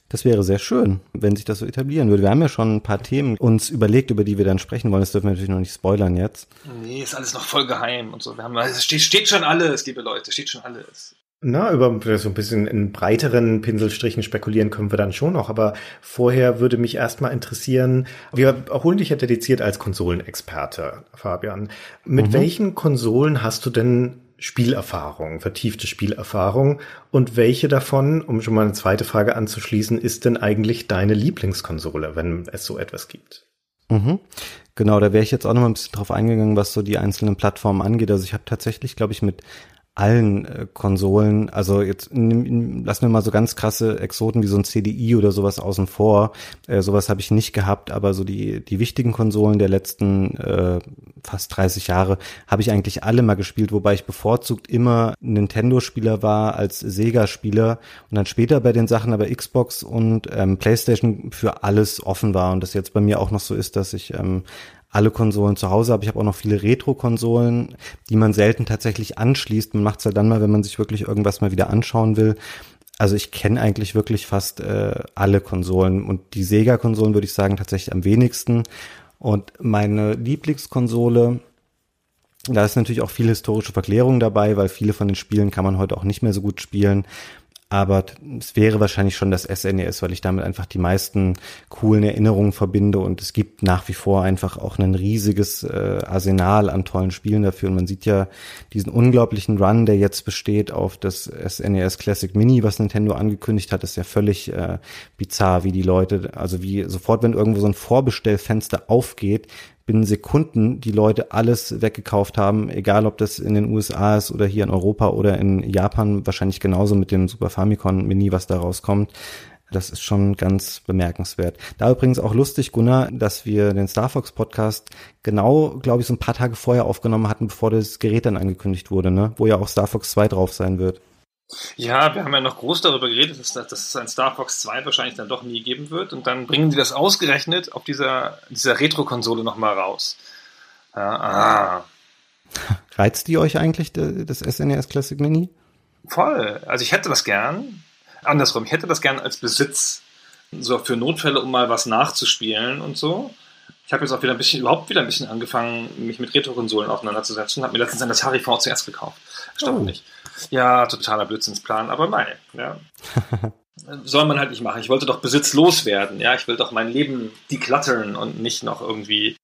Das wäre sehr schön, wenn sich das so etablieren würde. Wir haben ja schon ein paar Themen uns überlegt, über die wir dann sprechen wollen. Das dürfen wir natürlich noch nicht spoilern jetzt. Nee, ist alles noch voll geheim und so. Wir haben, es steht, steht schon alles, liebe Leute, steht schon alles. Na, über so ein bisschen in breiteren Pinselstrichen spekulieren können wir dann schon noch, aber vorher würde mich erstmal interessieren, wir holen dich ja dediziert als Konsolenexperte, Fabian. Mit mhm. welchen Konsolen hast du denn Spielerfahrung, vertiefte Spielerfahrung und welche davon, um schon mal eine zweite Frage anzuschließen, ist denn eigentlich deine Lieblingskonsole, wenn es so etwas gibt? Mhm. Genau, da wäre ich jetzt auch noch mal ein bisschen drauf eingegangen, was so die einzelnen Plattformen angeht. Also ich habe tatsächlich, glaube ich, mit allen äh, Konsolen, also jetzt lassen wir mal so ganz krasse Exoten wie so ein CDI oder sowas außen vor. Äh, sowas habe ich nicht gehabt, aber so die die wichtigen Konsolen der letzten äh, fast 30 Jahre habe ich eigentlich alle mal gespielt, wobei ich bevorzugt immer Nintendo-Spieler war als Sega-Spieler und dann später bei den Sachen aber Xbox und ähm, PlayStation für alles offen war und das jetzt bei mir auch noch so ist, dass ich ähm, alle Konsolen zu Hause habe. Ich habe auch noch viele Retro-Konsolen, die man selten tatsächlich anschließt. Man macht es ja dann mal, wenn man sich wirklich irgendwas mal wieder anschauen will. Also ich kenne eigentlich wirklich fast äh, alle Konsolen und die Sega-Konsolen würde ich sagen tatsächlich am wenigsten. Und meine Lieblingskonsole, da ist natürlich auch viel historische Verklärung dabei, weil viele von den Spielen kann man heute auch nicht mehr so gut spielen aber es wäre wahrscheinlich schon das SNES, e weil ich damit einfach die meisten coolen Erinnerungen verbinde und es gibt nach wie vor einfach auch ein riesiges äh, Arsenal an tollen Spielen dafür. Und man sieht ja diesen unglaublichen Run, der jetzt besteht auf das SNES e Classic Mini, was Nintendo angekündigt hat, ist ja völlig äh, bizarr, wie die Leute, also wie sofort, wenn irgendwo so ein Vorbestellfenster aufgeht, binnen Sekunden die Leute alles weggekauft haben, egal ob das in den USA ist oder hier in Europa oder in Japan, wahrscheinlich genauso mit dem Super Famicom Mini, was da rauskommt. Das ist schon ganz bemerkenswert. Da übrigens auch lustig, Gunnar, dass wir den Star Fox Podcast genau, glaube ich, so ein paar Tage vorher aufgenommen hatten, bevor das Gerät dann angekündigt wurde, ne? Wo ja auch Star Fox 2 drauf sein wird. Ja, wir haben ja noch groß darüber geredet, dass, dass es ein Star Fox 2 wahrscheinlich dann doch nie geben wird. Und dann bringen die das ausgerechnet auf dieser, dieser Retro-Konsole nochmal raus. Ja, ah. Reizt die euch eigentlich, das SNES e Classic Mini? Voll. Also ich hätte das gern. Andersrum, ich hätte das gern als Besitz. So für Notfälle, um mal was nachzuspielen und so. Ich habe jetzt auch wieder ein bisschen, überhaupt wieder ein bisschen angefangen, mich mit Retro-Konsolen auseinanderzusetzen. Habe mir letztens ein Atari VCS gekauft. Erstaunlich. Oh. Ja, totaler Blödsinnsplan, aber nein. Ja. Soll man halt nicht machen. Ich wollte doch besitzlos werden. Ja, ich will doch mein Leben deklattern und nicht noch irgendwie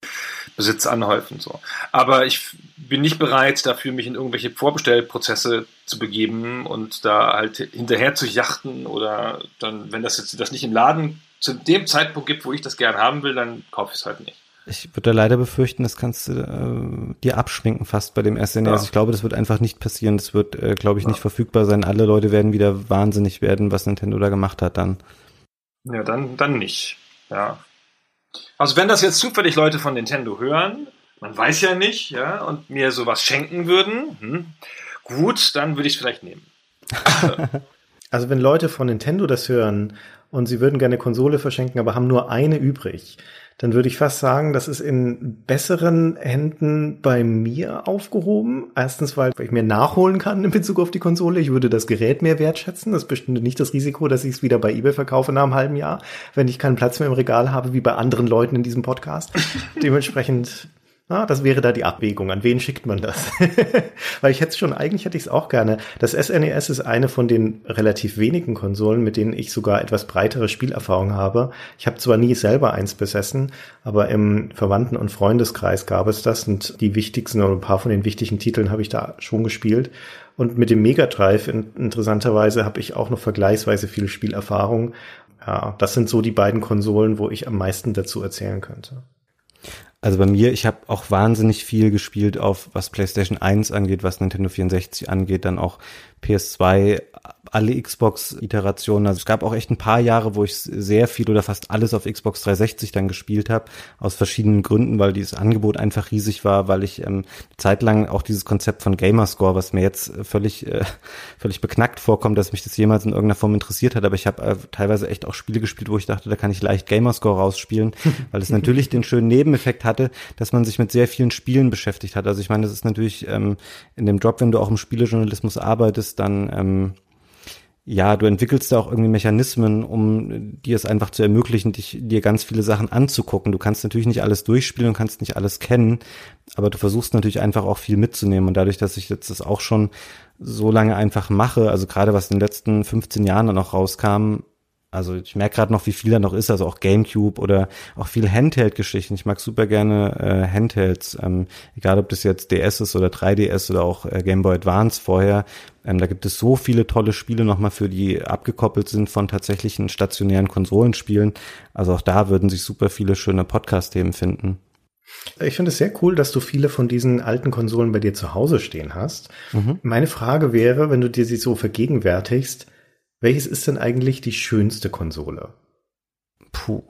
Besitz anhäufen. So. Aber ich bin nicht bereit, dafür mich in irgendwelche Vorbestellprozesse zu begeben und da halt hinterher zu jachten oder dann, wenn das jetzt das nicht im Laden zu dem Zeitpunkt gibt, wo ich das gern haben will, dann kaufe ich es halt nicht. Ich würde leider befürchten, das kannst du äh, dir abschminken fast bei dem SNES. Ja. Also ich glaube, das wird einfach nicht passieren. Das wird, äh, glaube ich, ja. nicht verfügbar sein. Alle Leute werden wieder wahnsinnig werden, was Nintendo da gemacht hat dann. Ja, dann, dann nicht. Ja. Also wenn das jetzt zufällig Leute von Nintendo hören, man weiß ja nicht, ja, und mir sowas schenken würden, hm, gut, dann würde ich es vielleicht nehmen. also wenn Leute von Nintendo das hören und sie würden gerne Konsole verschenken, aber haben nur eine übrig, dann würde ich fast sagen, das ist in besseren Händen bei mir aufgehoben. Erstens, weil ich mir nachholen kann in Bezug auf die Konsole. Ich würde das Gerät mehr wertschätzen. Das bestünde nicht das Risiko, dass ich es wieder bei eBay verkaufe nach einem halben Jahr, wenn ich keinen Platz mehr im Regal habe, wie bei anderen Leuten in diesem Podcast. Dementsprechend Ah, das wäre da die Abwägung. An wen schickt man das? Weil ich hätte schon, eigentlich hätte ich es auch gerne. Das SNES e ist eine von den relativ wenigen Konsolen, mit denen ich sogar etwas breitere Spielerfahrung habe. Ich habe zwar nie selber eins besessen, aber im Verwandten- und Freundeskreis gab es das und die wichtigsten oder ein paar von den wichtigen Titeln habe ich da schon gespielt. Und mit dem Mega Drive in, interessanterweise habe ich auch noch vergleichsweise viel Spielerfahrung. Ja, das sind so die beiden Konsolen, wo ich am meisten dazu erzählen könnte. Also bei mir, ich habe auch wahnsinnig viel gespielt auf was PlayStation 1 angeht, was Nintendo 64 angeht, dann auch PS2, alle Xbox-Iterationen. Also es gab auch echt ein paar Jahre, wo ich sehr viel oder fast alles auf Xbox 360 dann gespielt habe, aus verschiedenen Gründen, weil dieses Angebot einfach riesig war, weil ich ähm, zeitlang auch dieses Konzept von Gamerscore, was mir jetzt völlig, äh, völlig beknackt vorkommt, dass mich das jemals in irgendeiner Form interessiert hat, aber ich habe äh, teilweise echt auch Spiele gespielt, wo ich dachte, da kann ich leicht Gamerscore rausspielen, weil es natürlich den schönen Nebeneffekt hatte, dass man sich mit sehr vielen Spielen beschäftigt hat. Also ich meine, das ist natürlich ähm, in dem Job, wenn du auch im Spielejournalismus arbeitest, dann ähm, ja, du entwickelst da auch irgendwie Mechanismen, um dir es einfach zu ermöglichen, dich, dir ganz viele Sachen anzugucken. Du kannst natürlich nicht alles durchspielen und kannst nicht alles kennen, aber du versuchst natürlich einfach auch viel mitzunehmen. Und dadurch, dass ich jetzt das auch schon so lange einfach mache, also gerade was in den letzten 15 Jahren dann auch rauskam, also ich merke gerade noch, wie viel da noch ist, also auch GameCube oder auch viel Handheld-Geschichten. Ich mag super gerne äh, Handhelds, ähm, egal ob das jetzt DS ist oder 3DS oder auch äh, Game Boy Advance vorher. Ähm, da gibt es so viele tolle Spiele nochmal für, die abgekoppelt sind von tatsächlichen stationären Konsolenspielen. Also auch da würden sich super viele schöne Podcast-Themen finden. Ich finde es sehr cool, dass du viele von diesen alten Konsolen bei dir zu Hause stehen hast. Mhm. Meine Frage wäre, wenn du dir sie so vergegenwärtigst, welches ist denn eigentlich die schönste Konsole? Puh.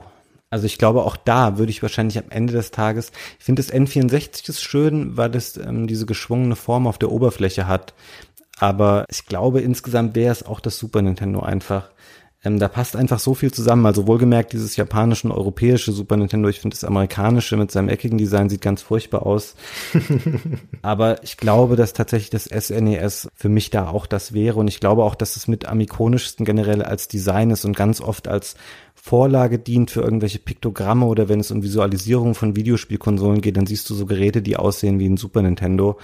Also ich glaube, auch da würde ich wahrscheinlich am Ende des Tages, ich finde das N64 ist schön, weil es ähm, diese geschwungene Form auf der Oberfläche hat. Aber ich glaube, insgesamt wäre es auch das Super Nintendo einfach. Ähm, da passt einfach so viel zusammen. Also wohlgemerkt dieses japanische und europäische Super Nintendo. Ich finde das amerikanische mit seinem eckigen Design sieht ganz furchtbar aus. Aber ich glaube, dass tatsächlich das SNES e für mich da auch das wäre. Und ich glaube auch, dass es mit am ikonischsten generell als Design ist und ganz oft als Vorlage dient für irgendwelche Piktogramme oder wenn es um Visualisierung von Videospielkonsolen geht, dann siehst du so Geräte, die aussehen wie ein Super Nintendo.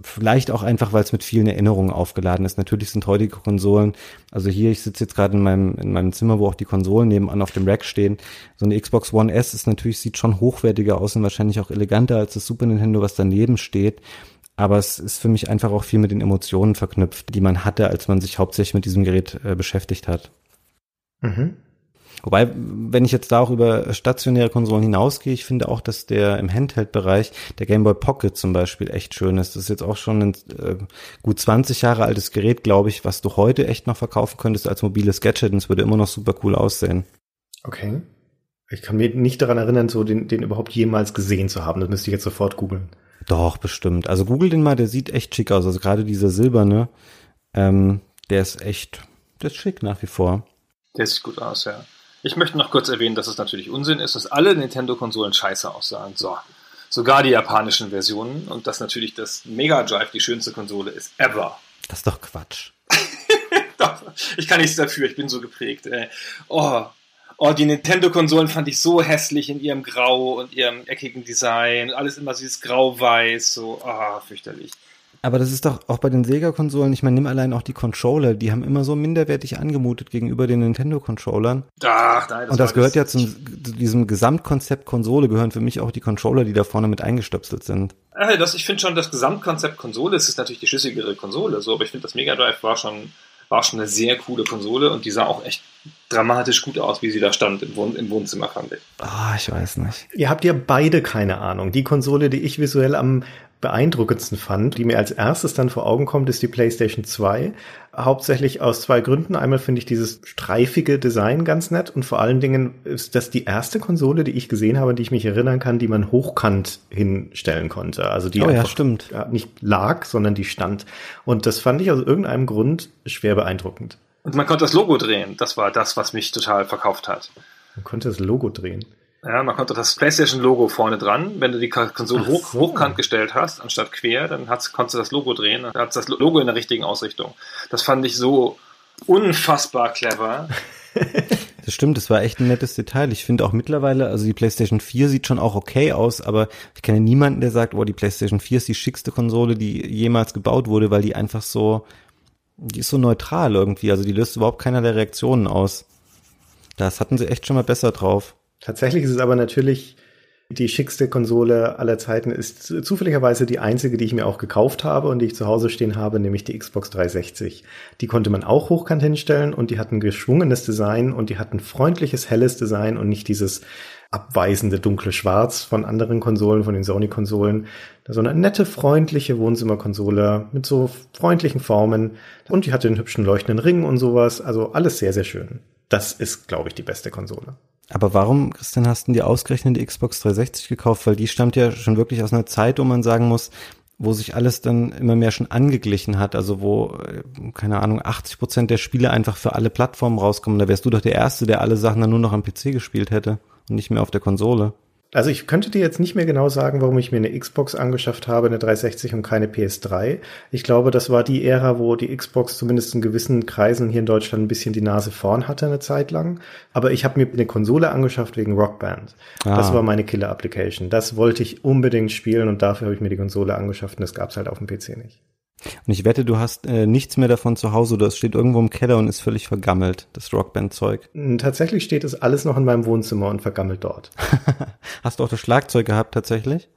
Vielleicht auch einfach, weil es mit vielen Erinnerungen aufgeladen ist. Natürlich sind heutige Konsolen, also hier, ich sitze jetzt gerade in meinem, in meinem Zimmer, wo auch die Konsolen nebenan auf dem Rack stehen. So eine Xbox One S ist natürlich, sieht schon hochwertiger aus und wahrscheinlich auch eleganter als das Super Nintendo, was daneben steht. Aber es ist für mich einfach auch viel mit den Emotionen verknüpft, die man hatte, als man sich hauptsächlich mit diesem Gerät äh, beschäftigt hat. Mhm. Wobei, wenn ich jetzt da auch über stationäre Konsolen hinausgehe, ich finde auch, dass der im Handheld-Bereich, der Game Boy Pocket zum Beispiel, echt schön ist. Das ist jetzt auch schon ein äh, gut 20 Jahre altes Gerät, glaube ich, was du heute echt noch verkaufen könntest als mobiles Gadget und es würde immer noch super cool aussehen. Okay. Ich kann mir nicht daran erinnern, so den, den überhaupt jemals gesehen zu haben. Das müsste ich jetzt sofort googeln. Doch, bestimmt. Also google den mal, der sieht echt schick aus. Also gerade dieser silberne, ähm, der ist echt, der ist schick nach wie vor. Der sieht gut aus, ja. Ich möchte noch kurz erwähnen, dass es natürlich Unsinn ist, dass alle Nintendo-Konsolen scheiße aussahen. So. Sogar die japanischen Versionen und dass natürlich das Mega Drive die schönste Konsole ist ever. Das ist doch Quatsch. doch, ich kann nichts dafür, ich bin so geprägt. Ey. Oh, oh, die Nintendo-Konsolen fand ich so hässlich in ihrem Grau und ihrem eckigen Design. Alles immer dieses Grau-Weiß, so, ah, oh, fürchterlich. Aber das ist doch auch bei den Sega-Konsolen, ich meine, nimm allein auch die Controller, die haben immer so minderwertig angemutet gegenüber den Nintendo-Controllern. Ach, nein, das Und das gehört das ja zum, zu diesem Gesamtkonzept Konsole, gehören für mich auch die Controller, die da vorne mit eingestöpselt sind. Ja, das, ich finde schon, das Gesamtkonzept Konsole, es ist natürlich die schlüssigere Konsole, so, aber ich finde, das Mega Drive war schon, war schon eine sehr coole Konsole und die sah auch echt dramatisch gut aus, wie sie da stand im, Wohn im Wohnzimmer, fand ich. Ah, ich weiß nicht. Ihr habt ja beide keine Ahnung. Die Konsole, die ich visuell am beeindruckendsten fand, die mir als erstes dann vor Augen kommt, ist die PlayStation 2. Hauptsächlich aus zwei Gründen. Einmal finde ich dieses streifige Design ganz nett und vor allen Dingen ist das die erste Konsole, die ich gesehen habe, die ich mich erinnern kann, die man hochkant hinstellen konnte. Also die oh, ja, stimmt. nicht lag, sondern die stand. Und das fand ich aus irgendeinem Grund schwer beeindruckend. Und man konnte das Logo drehen. Das war das, was mich total verkauft hat. Man konnte das Logo drehen. Ja, man konnte das PlayStation-Logo vorne dran. Wenn du die Konsole hoch, so. hochkant gestellt hast, anstatt quer, dann konntest du das Logo drehen. Dann hat das Logo in der richtigen Ausrichtung. Das fand ich so unfassbar clever. Das stimmt, das war echt ein nettes Detail. Ich finde auch mittlerweile, also die PlayStation 4 sieht schon auch okay aus, aber ich kenne niemanden, der sagt, oh, die PlayStation 4 ist die schickste Konsole, die jemals gebaut wurde, weil die einfach so, die ist so neutral irgendwie. Also die löst überhaupt keiner der Reaktionen aus. Das hatten sie echt schon mal besser drauf. Tatsächlich ist es aber natürlich die schickste Konsole aller Zeiten ist zufälligerweise die einzige, die ich mir auch gekauft habe und die ich zu Hause stehen habe, nämlich die Xbox 360. Die konnte man auch hochkant hinstellen und die hat ein geschwungenes Design und die hat ein freundliches, helles Design und nicht dieses abweisende dunkle Schwarz von anderen Konsolen, von den Sony-Konsolen, sondern nette, freundliche Wohnzimmerkonsole mit so freundlichen Formen und die hatte einen hübschen leuchtenden Ring und sowas. Also alles sehr, sehr schön. Das ist, glaube ich, die beste Konsole. Aber warum, Christian, hast du die ausgerechnet die Xbox 360 gekauft? Weil die stammt ja schon wirklich aus einer Zeit, wo man sagen muss, wo sich alles dann immer mehr schon angeglichen hat, also wo, äh, keine Ahnung, 80 Prozent der Spiele einfach für alle Plattformen rauskommen. Da wärst du doch der Erste, der alle Sachen dann nur noch am PC gespielt hätte und nicht mehr auf der Konsole. Also ich könnte dir jetzt nicht mehr genau sagen, warum ich mir eine Xbox angeschafft habe, eine 360 und keine PS3. Ich glaube, das war die Ära, wo die Xbox zumindest in gewissen Kreisen hier in Deutschland ein bisschen die Nase vorn hatte eine Zeit lang. Aber ich habe mir eine Konsole angeschafft wegen Rockband. Ah. Das war meine Killer-Application. Das wollte ich unbedingt spielen und dafür habe ich mir die Konsole angeschafft und das gab es halt auf dem PC nicht. Und ich wette, du hast äh, nichts mehr davon zu Hause oder es steht irgendwo im Keller und ist völlig vergammelt, das Rockband-Zeug. Tatsächlich steht es alles noch in meinem Wohnzimmer und vergammelt dort. hast du auch das Schlagzeug gehabt tatsächlich?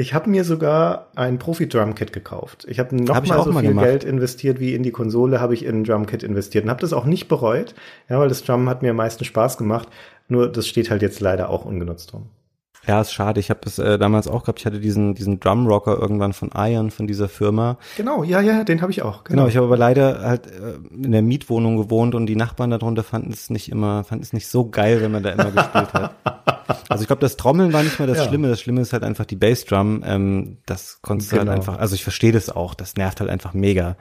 Ich habe mir sogar ein Profi-Drum-Kit gekauft. Ich habe noch hab mal so mal viel gemacht. Geld investiert wie in die Konsole, habe ich in ein Drum-Kit investiert und habe das auch nicht bereut, ja, weil das Drum hat mir am meisten Spaß gemacht. Nur das steht halt jetzt leider auch ungenutzt rum. Ja, ist schade. Ich habe es äh, damals auch gehabt. Ich hatte diesen diesen Drumrocker irgendwann von Iron von dieser Firma. Genau, ja, ja, den habe ich auch. Genau, genau ich habe aber leider halt äh, in der Mietwohnung gewohnt und die Nachbarn darunter fanden es nicht immer, fanden es nicht so geil, wenn man da immer gespielt hat. Also ich glaube, das Trommeln war nicht mehr das ja. Schlimme. Das Schlimme ist halt einfach die Bassdrum. Ähm, das konntest genau. du halt genau. einfach. Also ich verstehe das auch. Das nervt halt einfach mega,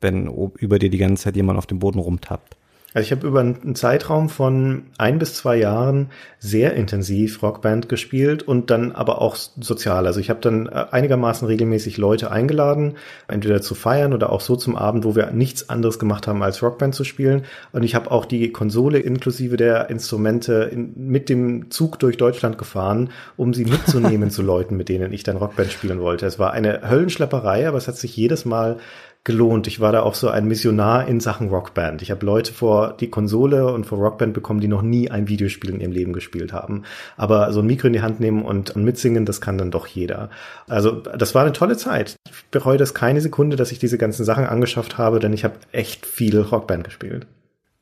wenn über dir die ganze Zeit jemand auf dem Boden rumtappt. Also ich habe über einen Zeitraum von ein bis zwei Jahren sehr intensiv Rockband gespielt und dann aber auch sozial. Also ich habe dann äh, einigermaßen regelmäßig Leute eingeladen, entweder zu feiern oder auch so zum Abend, wo wir nichts anderes gemacht haben, als Rockband zu spielen. Und ich habe auch die Konsole inklusive der Instrumente in, mit dem Zug durch Deutschland gefahren, um sie mitzunehmen zu Leuten, mit denen ich dann Rockband spielen wollte. Es war eine Höllenschlepperei, aber es hat sich jedes Mal gelohnt. Ich war da auch so ein Missionar in Sachen Rockband. Ich habe Leute vor die Konsole und vor Rockband bekommen, die noch nie ein Videospiel in ihrem Leben gespielt haben. Aber so ein Mikro in die Hand nehmen und, mitsingen, das kann dann doch jeder. Also das war eine tolle Zeit. Ich bereue das keine Sekunde, dass ich diese ganzen Sachen angeschafft habe, denn ich habe echt viel Rockband gespielt.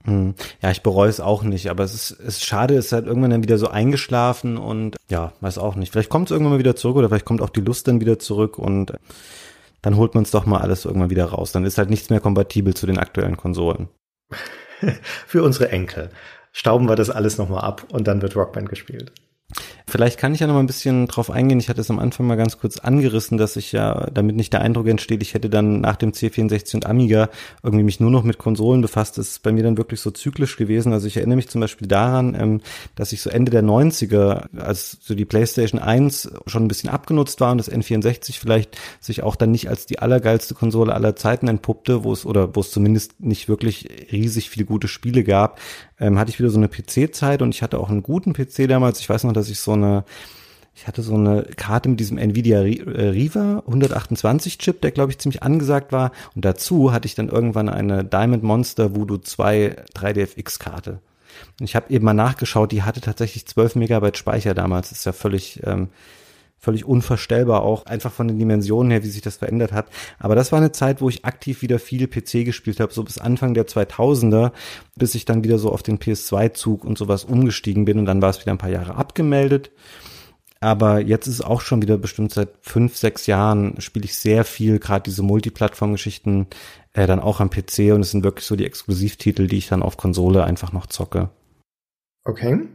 Hm. Ja, ich bereue es auch nicht, aber es ist, es ist schade, es ist halt irgendwann dann wieder so eingeschlafen und ja, weiß auch nicht. Vielleicht kommt es irgendwann mal wieder zurück oder vielleicht kommt auch die Lust dann wieder zurück und dann holt man es doch mal alles irgendwann wieder raus. Dann ist halt nichts mehr kompatibel zu den aktuellen Konsolen. Für unsere Enkel stauben wir das alles nochmal ab und dann wird Rockband gespielt. Vielleicht kann ich ja noch mal ein bisschen drauf eingehen. Ich hatte es am Anfang mal ganz kurz angerissen, dass ich ja, damit nicht der Eindruck entsteht, ich hätte dann nach dem C64 und Amiga irgendwie mich nur noch mit Konsolen befasst. Das ist bei mir dann wirklich so zyklisch gewesen. Also ich erinnere mich zum Beispiel daran, ähm, dass ich so Ende der 90er, als so die PlayStation 1 schon ein bisschen abgenutzt war und das N64 vielleicht sich auch dann nicht als die allergeilste Konsole aller Zeiten entpuppte, wo es oder wo es zumindest nicht wirklich riesig viele gute Spiele gab, ähm, hatte ich wieder so eine PC-Zeit und ich hatte auch einen guten PC damals. Ich weiß noch, dass ich so eine ich hatte so eine Karte mit diesem Nvidia äh, Riva 128 Chip, der glaube ich ziemlich angesagt war. Und dazu hatte ich dann irgendwann eine Diamond Monster Voodoo 2 3DFX Karte. Und ich habe eben mal nachgeschaut, die hatte tatsächlich 12 Megabyte Speicher damals. Das ist ja völlig, ähm, völlig unvorstellbar auch, einfach von den Dimensionen her, wie sich das verändert hat. Aber das war eine Zeit, wo ich aktiv wieder viel PC gespielt habe, so bis Anfang der 2000er, bis ich dann wieder so auf den PS2-Zug und sowas umgestiegen bin und dann war es wieder ein paar Jahre abgemeldet. Aber jetzt ist es auch schon wieder bestimmt seit fünf, sechs Jahren spiele ich sehr viel, gerade diese Multiplattform-Geschichten, äh, dann auch am PC und es sind wirklich so die Exklusivtitel, die ich dann auf Konsole einfach noch zocke. Okay.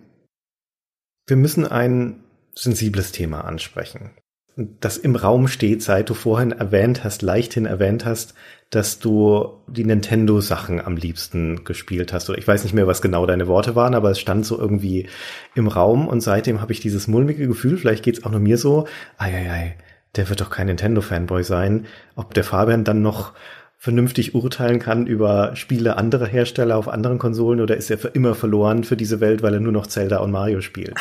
Wir müssen ein sensibles Thema ansprechen das im Raum steht, seit du vorhin erwähnt hast, leichthin erwähnt hast, dass du die Nintendo-Sachen am liebsten gespielt hast. Oder ich weiß nicht mehr, was genau deine Worte waren, aber es stand so irgendwie im Raum und seitdem habe ich dieses mulmige Gefühl, vielleicht geht's auch nur mir so, ei, ei, ei, der wird doch kein Nintendo-Fanboy sein. Ob der Fabian dann noch vernünftig urteilen kann über Spiele anderer Hersteller auf anderen Konsolen oder ist er für immer verloren für diese Welt, weil er nur noch Zelda und Mario spielt?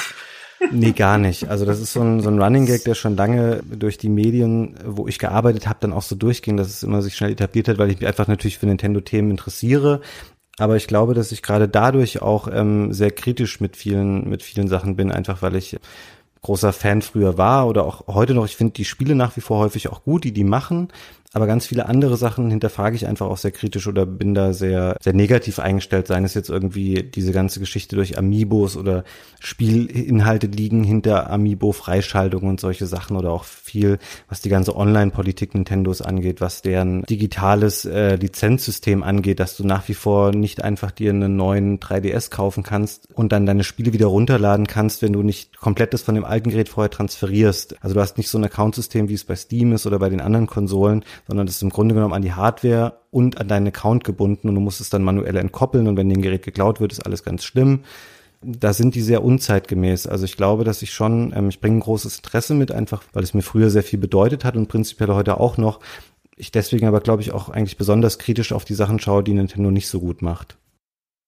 Nee, gar nicht. Also das ist so ein, so ein Running Gag, der schon lange durch die Medien, wo ich gearbeitet habe, dann auch so durchging, dass es immer sich schnell etabliert hat, weil ich mich einfach natürlich für Nintendo-Themen interessiere. Aber ich glaube, dass ich gerade dadurch auch ähm, sehr kritisch mit vielen, mit vielen Sachen bin, einfach weil ich großer Fan früher war oder auch heute noch. Ich finde die Spiele nach wie vor häufig auch gut, die die machen. Aber ganz viele andere Sachen hinterfrage ich einfach auch sehr kritisch oder bin da sehr, sehr negativ eingestellt. Seien es jetzt irgendwie diese ganze Geschichte durch Amiibos oder Spielinhalte liegen hinter Amiibo-Freischaltung und solche Sachen oder auch viel, was die ganze Online-Politik Nintendos angeht, was deren digitales äh, Lizenzsystem angeht, dass du nach wie vor nicht einfach dir einen neuen 3DS kaufen kannst und dann deine Spiele wieder runterladen kannst, wenn du nicht komplettes von dem alten Gerät vorher transferierst. Also du hast nicht so ein Accountsystem, wie es bei Steam ist oder bei den anderen Konsolen, sondern das ist im Grunde genommen an die Hardware und an deinen Account gebunden und du musst es dann manuell entkoppeln und wenn ein Gerät geklaut wird, ist alles ganz schlimm. da sind die sehr unzeitgemäß. Also ich glaube, dass ich schon, ähm, ich bringe ein großes Interesse mit, einfach weil es mir früher sehr viel bedeutet hat und prinzipiell heute auch noch. Ich deswegen aber, glaube ich, auch eigentlich besonders kritisch auf die Sachen schaue, die Nintendo nicht so gut macht.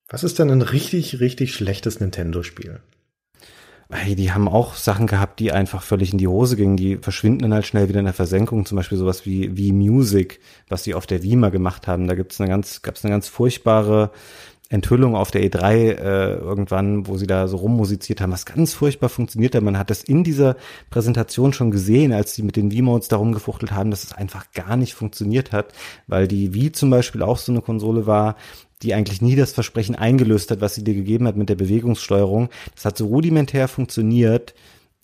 Was ist denn ein richtig, richtig schlechtes Nintendo-Spiel? Hey, die haben auch Sachen gehabt, die einfach völlig in die Hose gingen. Die verschwinden dann halt schnell wieder in der Versenkung. Zum Beispiel sowas wie, wie Music, was sie auf der Wii mal gemacht haben. Da gibt's eine ganz, gab's eine ganz furchtbare Enthüllung auf der E3 äh, irgendwann, wo sie da so rummusiziert haben, was ganz furchtbar funktioniert hat. Man hat das in dieser Präsentation schon gesehen, als sie mit den Wii-Modes da rumgefuchtelt haben, dass es einfach gar nicht funktioniert hat, weil die Wii zum Beispiel auch so eine Konsole war, die eigentlich nie das Versprechen eingelöst hat, was sie dir gegeben hat mit der Bewegungssteuerung. Das hat so rudimentär funktioniert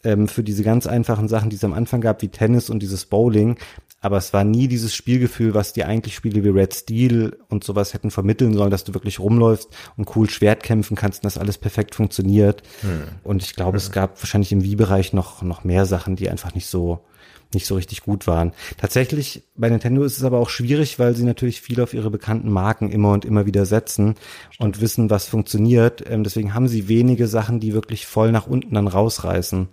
ähm, für diese ganz einfachen Sachen, die es am Anfang gab, wie Tennis und dieses Bowling aber es war nie dieses Spielgefühl, was die eigentlich Spiele wie Red Steel und sowas hätten vermitteln sollen, dass du wirklich rumläufst und cool Schwert kämpfen kannst und das alles perfekt funktioniert. Hm. Und ich glaube, hm. es gab wahrscheinlich im Wii-Bereich noch, noch mehr Sachen, die einfach nicht so, nicht so richtig gut waren. Tatsächlich, bei Nintendo ist es aber auch schwierig, weil sie natürlich viel auf ihre bekannten Marken immer und immer wieder setzen Stimmt. und wissen, was funktioniert. Ähm, deswegen haben sie wenige Sachen, die wirklich voll nach unten dann rausreißen,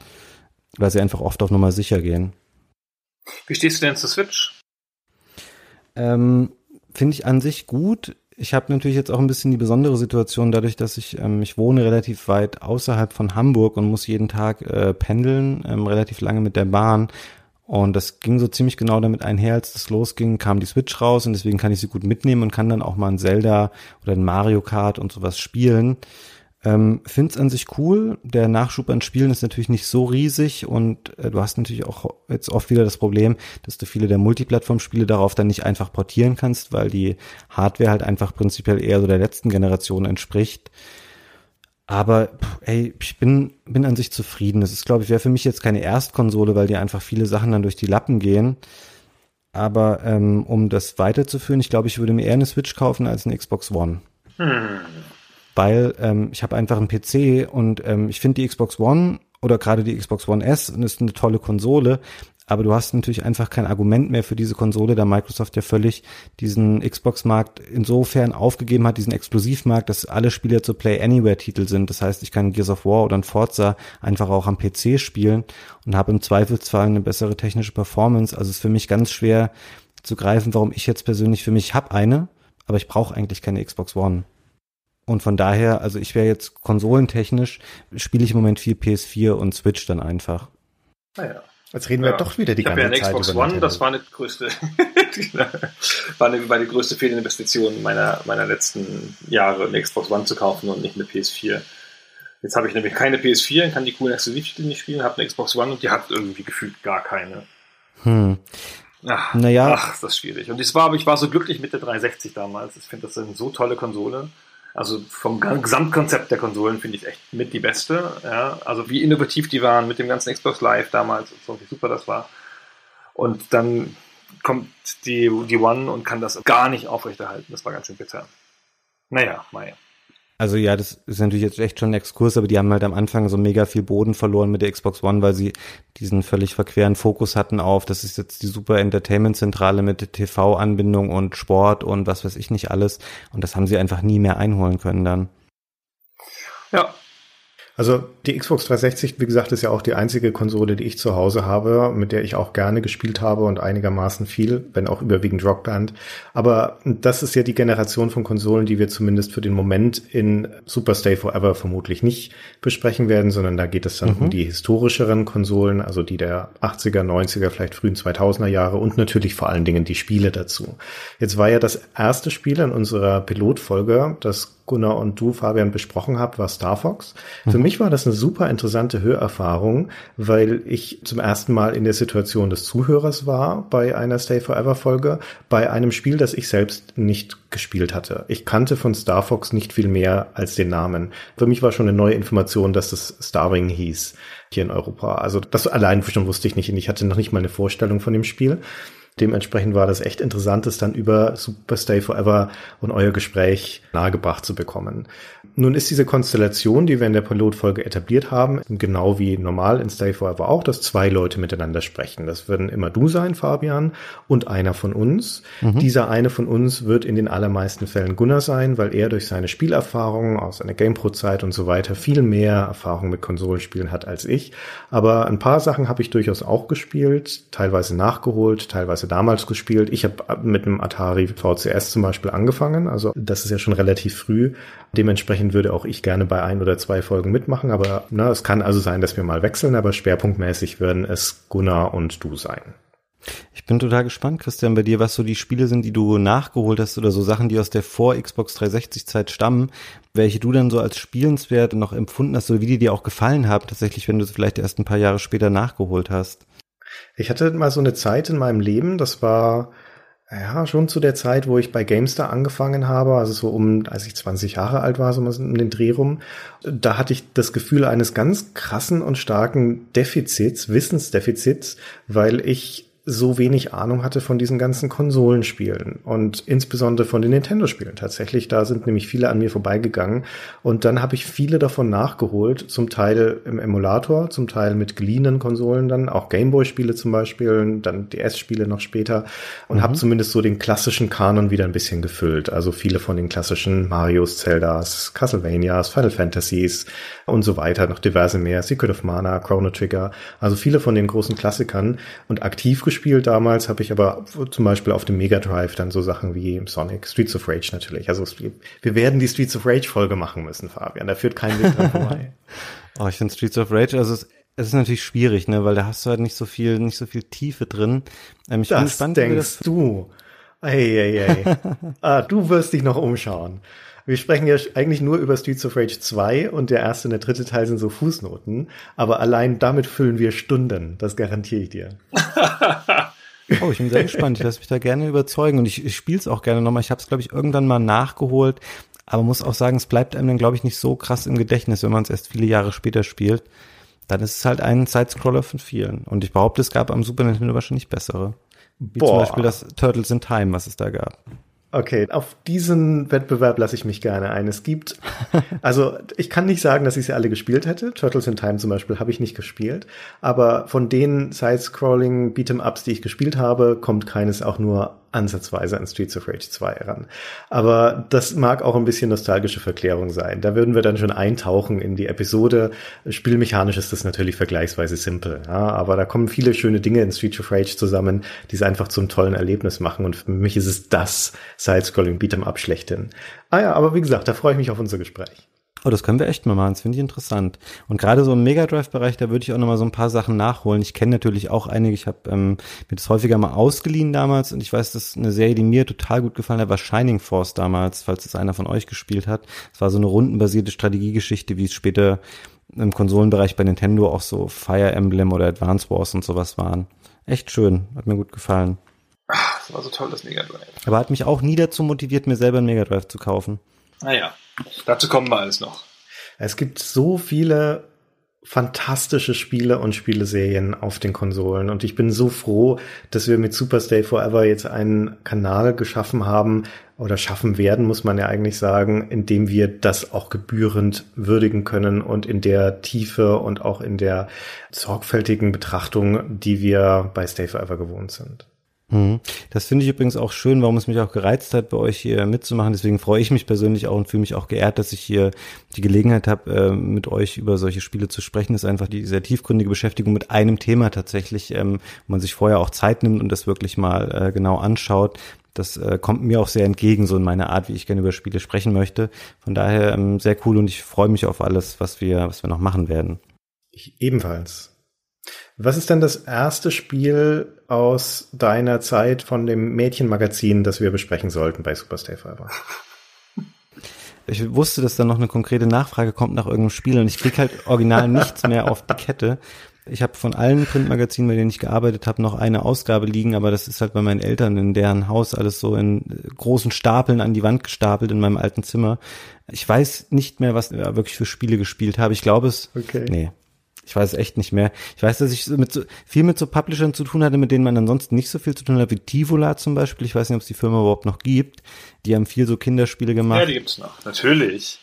weil sie einfach oft auf Nummer sicher gehen. Wie stehst du denn zur Switch? Ähm, Finde ich an sich gut. Ich habe natürlich jetzt auch ein bisschen die besondere Situation, dadurch, dass ich, ähm, ich wohne relativ weit außerhalb von Hamburg und muss jeden Tag äh, pendeln, ähm, relativ lange mit der Bahn. Und das ging so ziemlich genau damit einher, als das losging, kam die Switch raus und deswegen kann ich sie gut mitnehmen und kann dann auch mal ein Zelda oder ein Mario Kart und sowas spielen. Ähm, Find's an sich cool. Der Nachschub an Spielen ist natürlich nicht so riesig und äh, du hast natürlich auch jetzt oft wieder das Problem, dass du viele der Multiplattform-Spiele darauf dann nicht einfach portieren kannst, weil die Hardware halt einfach prinzipiell eher so der letzten Generation entspricht. Aber ey, ich bin, bin an sich zufrieden. Das ist, glaube ich, wäre für mich jetzt keine Erstkonsole, weil dir einfach viele Sachen dann durch die Lappen gehen. Aber ähm, um das weiterzuführen, ich glaube, ich würde mir eher eine Switch kaufen als eine Xbox One. Hm weil ähm, ich habe einfach einen PC und ähm, ich finde die Xbox One oder gerade die Xbox One S ist eine tolle Konsole, aber du hast natürlich einfach kein Argument mehr für diese Konsole, da Microsoft ja völlig diesen Xbox-Markt insofern aufgegeben hat, diesen Exklusivmarkt, dass alle Spiele zu Play Anywhere-Titel sind. Das heißt, ich kann Gears of War oder ein Forza einfach auch am PC spielen und habe im Zweifelsfall eine bessere technische Performance. Also es ist für mich ganz schwer zu greifen, warum ich jetzt persönlich für mich habe eine, aber ich brauche eigentlich keine Xbox One. Und von daher, also ich wäre jetzt konsolentechnisch, spiele ich im Moment viel PS4 und Switch dann einfach. Naja. Jetzt reden wir ja. doch wieder die ich ganze ja Zeit Xbox über One, das war eine größte, war eine, meine größte Fehlinvestition meiner, meiner letzten Jahre, eine Xbox One zu kaufen und nicht eine PS4. Jetzt habe ich nämlich keine PS4 und kann die coolen Exklusivtitel nicht spielen, habe eine Xbox One und die hat irgendwie gefühlt gar keine. Hm. Ach, naja. ach, ist das schwierig. Und ich war, aber ich war so glücklich mit der 360 damals. Ich finde das eine so tolle Konsole. Also vom Gesamtkonzept der Konsolen finde ich echt mit die beste. Ja? Also wie innovativ die waren mit dem ganzen Xbox Live damals und so, wie super das war. Und dann kommt die, die One und kann das gar nicht aufrechterhalten. Das war ganz schön bitter. Naja, naja. Also ja, das ist natürlich jetzt echt schon ein Exkurs, aber die haben halt am Anfang so mega viel Boden verloren mit der Xbox One, weil sie diesen völlig verqueren Fokus hatten auf, das ist jetzt die super Entertainment-Zentrale mit TV-Anbindung und Sport und was weiß ich nicht alles. Und das haben sie einfach nie mehr einholen können dann. Ja, also die Xbox 360, wie gesagt, ist ja auch die einzige Konsole, die ich zu Hause habe, mit der ich auch gerne gespielt habe und einigermaßen viel, wenn auch überwiegend Rockband. Aber das ist ja die Generation von Konsolen, die wir zumindest für den Moment in Super Stay Forever vermutlich nicht besprechen werden, sondern da geht es dann mhm. um die historischeren Konsolen, also die der 80er, 90er, vielleicht frühen 2000er Jahre und natürlich vor allen Dingen die Spiele dazu. Jetzt war ja das erste Spiel in unserer Pilotfolge, das Gunnar und du, Fabian, besprochen habt, war Star Fox. Mhm. Für mich war das eine super interessante Hörerfahrung, weil ich zum ersten Mal in der Situation des Zuhörers war bei einer Stay Forever Folge, bei einem Spiel, das ich selbst nicht gespielt hatte. Ich kannte von Star Fox nicht viel mehr als den Namen. Für mich war schon eine neue Information, dass es Starwing hieß hier in Europa. Also das allein schon wusste ich nicht und ich hatte noch nicht mal eine Vorstellung von dem Spiel. Dementsprechend war das echt interessant, das dann über Super Stay Forever und euer Gespräch nahegebracht zu bekommen. Nun ist diese Konstellation, die wir in der Pilotfolge etabliert haben, genau wie normal in Stay Forever auch, dass zwei Leute miteinander sprechen. Das würden immer du sein, Fabian, und einer von uns. Mhm. Dieser eine von uns wird in den allermeisten Fällen Gunnar sein, weil er durch seine Spielerfahrungen aus seiner GamePro-Zeit und so weiter viel mehr Erfahrung mit Konsolenspielen hat als ich. Aber ein paar Sachen habe ich durchaus auch gespielt, teilweise nachgeholt, teilweise damals gespielt. Ich habe mit einem Atari VCS zum Beispiel angefangen, also das ist ja schon relativ früh. Dementsprechend würde auch ich gerne bei ein oder zwei Folgen mitmachen, aber na, es kann also sein, dass wir mal wechseln, aber schwerpunktmäßig werden es Gunnar und du sein. Ich bin total gespannt, Christian, bei dir, was so die Spiele sind, die du nachgeholt hast oder so Sachen, die aus der Vor-Xbox 360 Zeit stammen, welche du dann so als spielenswert noch empfunden hast oder wie die dir auch gefallen haben, tatsächlich, wenn du es vielleicht erst ein paar Jahre später nachgeholt hast. Ich hatte mal so eine Zeit in meinem Leben, das war ja, schon zu der Zeit, wo ich bei GameStar angefangen habe, also so um, als ich 20 Jahre alt war, so um den Dreh rum, da hatte ich das Gefühl eines ganz krassen und starken Defizits, Wissensdefizits, weil ich so wenig Ahnung hatte von diesen ganzen Konsolenspielen und insbesondere von den Nintendo-Spielen. Tatsächlich, da sind nämlich viele an mir vorbeigegangen und dann habe ich viele davon nachgeholt, zum Teil im Emulator, zum Teil mit geliehenen Konsolen dann, auch Gameboy-Spiele zum Beispiel, dann DS-Spiele noch später und mhm. habe zumindest so den klassischen Kanon wieder ein bisschen gefüllt. Also viele von den klassischen Marios, Zeldas, Castlevanias, Final Fantasies und so weiter, noch diverse mehr, Secret of Mana, Chrono Trigger, also viele von den großen Klassikern und aktiv gespielt damals, habe ich aber zum Beispiel auf dem Mega Drive dann so Sachen wie Sonic, Streets of Rage natürlich. Also wir werden die Streets of Rage Folge machen müssen, Fabian. Da führt kein Weg dran vorbei. oh, ich finde Streets of Rage, also es, es ist natürlich schwierig, ne, weil da hast du halt nicht so viel, nicht so viel Tiefe drin. Ähm, ich das bin gespannt, denkst das du. Ey, ey, ey. ah, du wirst dich noch umschauen. Wir sprechen ja eigentlich nur über Streets of Rage 2 und der erste und der dritte Teil sind so Fußnoten, aber allein damit füllen wir Stunden, das garantiere ich dir. oh, ich bin sehr gespannt. Ich lasse mich da gerne überzeugen und ich, ich spiele es auch gerne nochmal. Ich habe es, glaube ich, irgendwann mal nachgeholt, aber muss auch sagen, es bleibt einem dann, glaube ich, nicht so krass im Gedächtnis, wenn man es erst viele Jahre später spielt. Dann ist es halt ein Sidescroller von vielen. Und ich behaupte, es gab am Super Nintendo wahrscheinlich bessere. Wie Boah. zum Beispiel das Turtles in Time, was es da gab. Okay, auf diesen Wettbewerb lasse ich mich gerne ein. Es gibt, also ich kann nicht sagen, dass ich sie alle gespielt hätte. Turtles in Time zum Beispiel habe ich nicht gespielt. Aber von den Side-Scrolling Beat'em-Ups, die ich gespielt habe, kommt keines auch nur ansatzweise an Streets of Rage 2 ran. Aber das mag auch ein bisschen nostalgische Verklärung sein. Da würden wir dann schon eintauchen in die Episode. Spielmechanisch ist das natürlich vergleichsweise simpel. Ja, aber da kommen viele schöne Dinge in Streets of Rage zusammen, die es einfach zum tollen Erlebnis machen. Und für mich ist es das Side-Scrolling Beat'em Up schlechthin. Ah ja, aber wie gesagt, da freue ich mich auf unser Gespräch. Oh, das können wir echt mal machen. Das finde ich interessant. Und gerade so im Mega Drive-Bereich, da würde ich auch noch mal so ein paar Sachen nachholen. Ich kenne natürlich auch einige. Ich habe ähm, mir das häufiger mal ausgeliehen damals und ich weiß, das ist eine Serie, die mir total gut gefallen hat, war Shining Force damals, falls es einer von euch gespielt hat. Es war so eine rundenbasierte Strategiegeschichte, wie es später im Konsolenbereich bei Nintendo auch so Fire Emblem oder Advance Wars und sowas waren. Echt schön, hat mir gut gefallen. Ach, das war so toll, das Mega Drive. Aber hat mich auch nie dazu motiviert, mir selber ein Mega Drive zu kaufen. Naja. Dazu kommen wir alles noch. Es gibt so viele fantastische Spiele und Spieleserien auf den Konsolen. Und ich bin so froh, dass wir mit Super Stay Forever jetzt einen Kanal geschaffen haben oder schaffen werden, muss man ja eigentlich sagen, in dem wir das auch gebührend würdigen können und in der Tiefe und auch in der sorgfältigen Betrachtung, die wir bei Stay Forever gewohnt sind. Mhm. Das finde ich übrigens auch schön, warum es mich auch gereizt hat, bei euch hier mitzumachen. Deswegen freue ich mich persönlich auch und fühle mich auch geehrt, dass ich hier die Gelegenheit habe, äh, mit euch über solche Spiele zu sprechen. Das ist einfach die sehr tiefgründige Beschäftigung mit einem Thema tatsächlich, ähm, wo man sich vorher auch Zeit nimmt und das wirklich mal äh, genau anschaut. Das äh, kommt mir auch sehr entgegen, so in meiner Art, wie ich gerne über Spiele sprechen möchte. Von daher ähm, sehr cool und ich freue mich auf alles, was wir, was wir noch machen werden. Ich ebenfalls. Was ist denn das erste Spiel aus deiner Zeit von dem Mädchenmagazin, das wir besprechen sollten bei Superstay Fiber? Ich wusste, dass da noch eine konkrete Nachfrage kommt nach irgendeinem Spiel und ich krieg halt original nichts mehr auf die Kette. Ich habe von allen Printmagazinen, bei denen ich gearbeitet habe, noch eine Ausgabe liegen, aber das ist halt bei meinen Eltern in deren Haus alles so in großen Stapeln an die Wand gestapelt in meinem alten Zimmer. Ich weiß nicht mehr, was ich wirklich für Spiele gespielt habe. Ich glaube es. Okay. Nee, Ich weiß echt nicht mehr. Ich weiß, dass ich mit so, viel mit so Publishern zu tun hatte, mit denen man ansonsten nicht so viel zu tun hat, wie Tivola zum Beispiel. Ich weiß nicht, ob es die Firma überhaupt noch gibt. Die haben viel so Kinderspiele gemacht. Ja, die gibt's noch. Natürlich.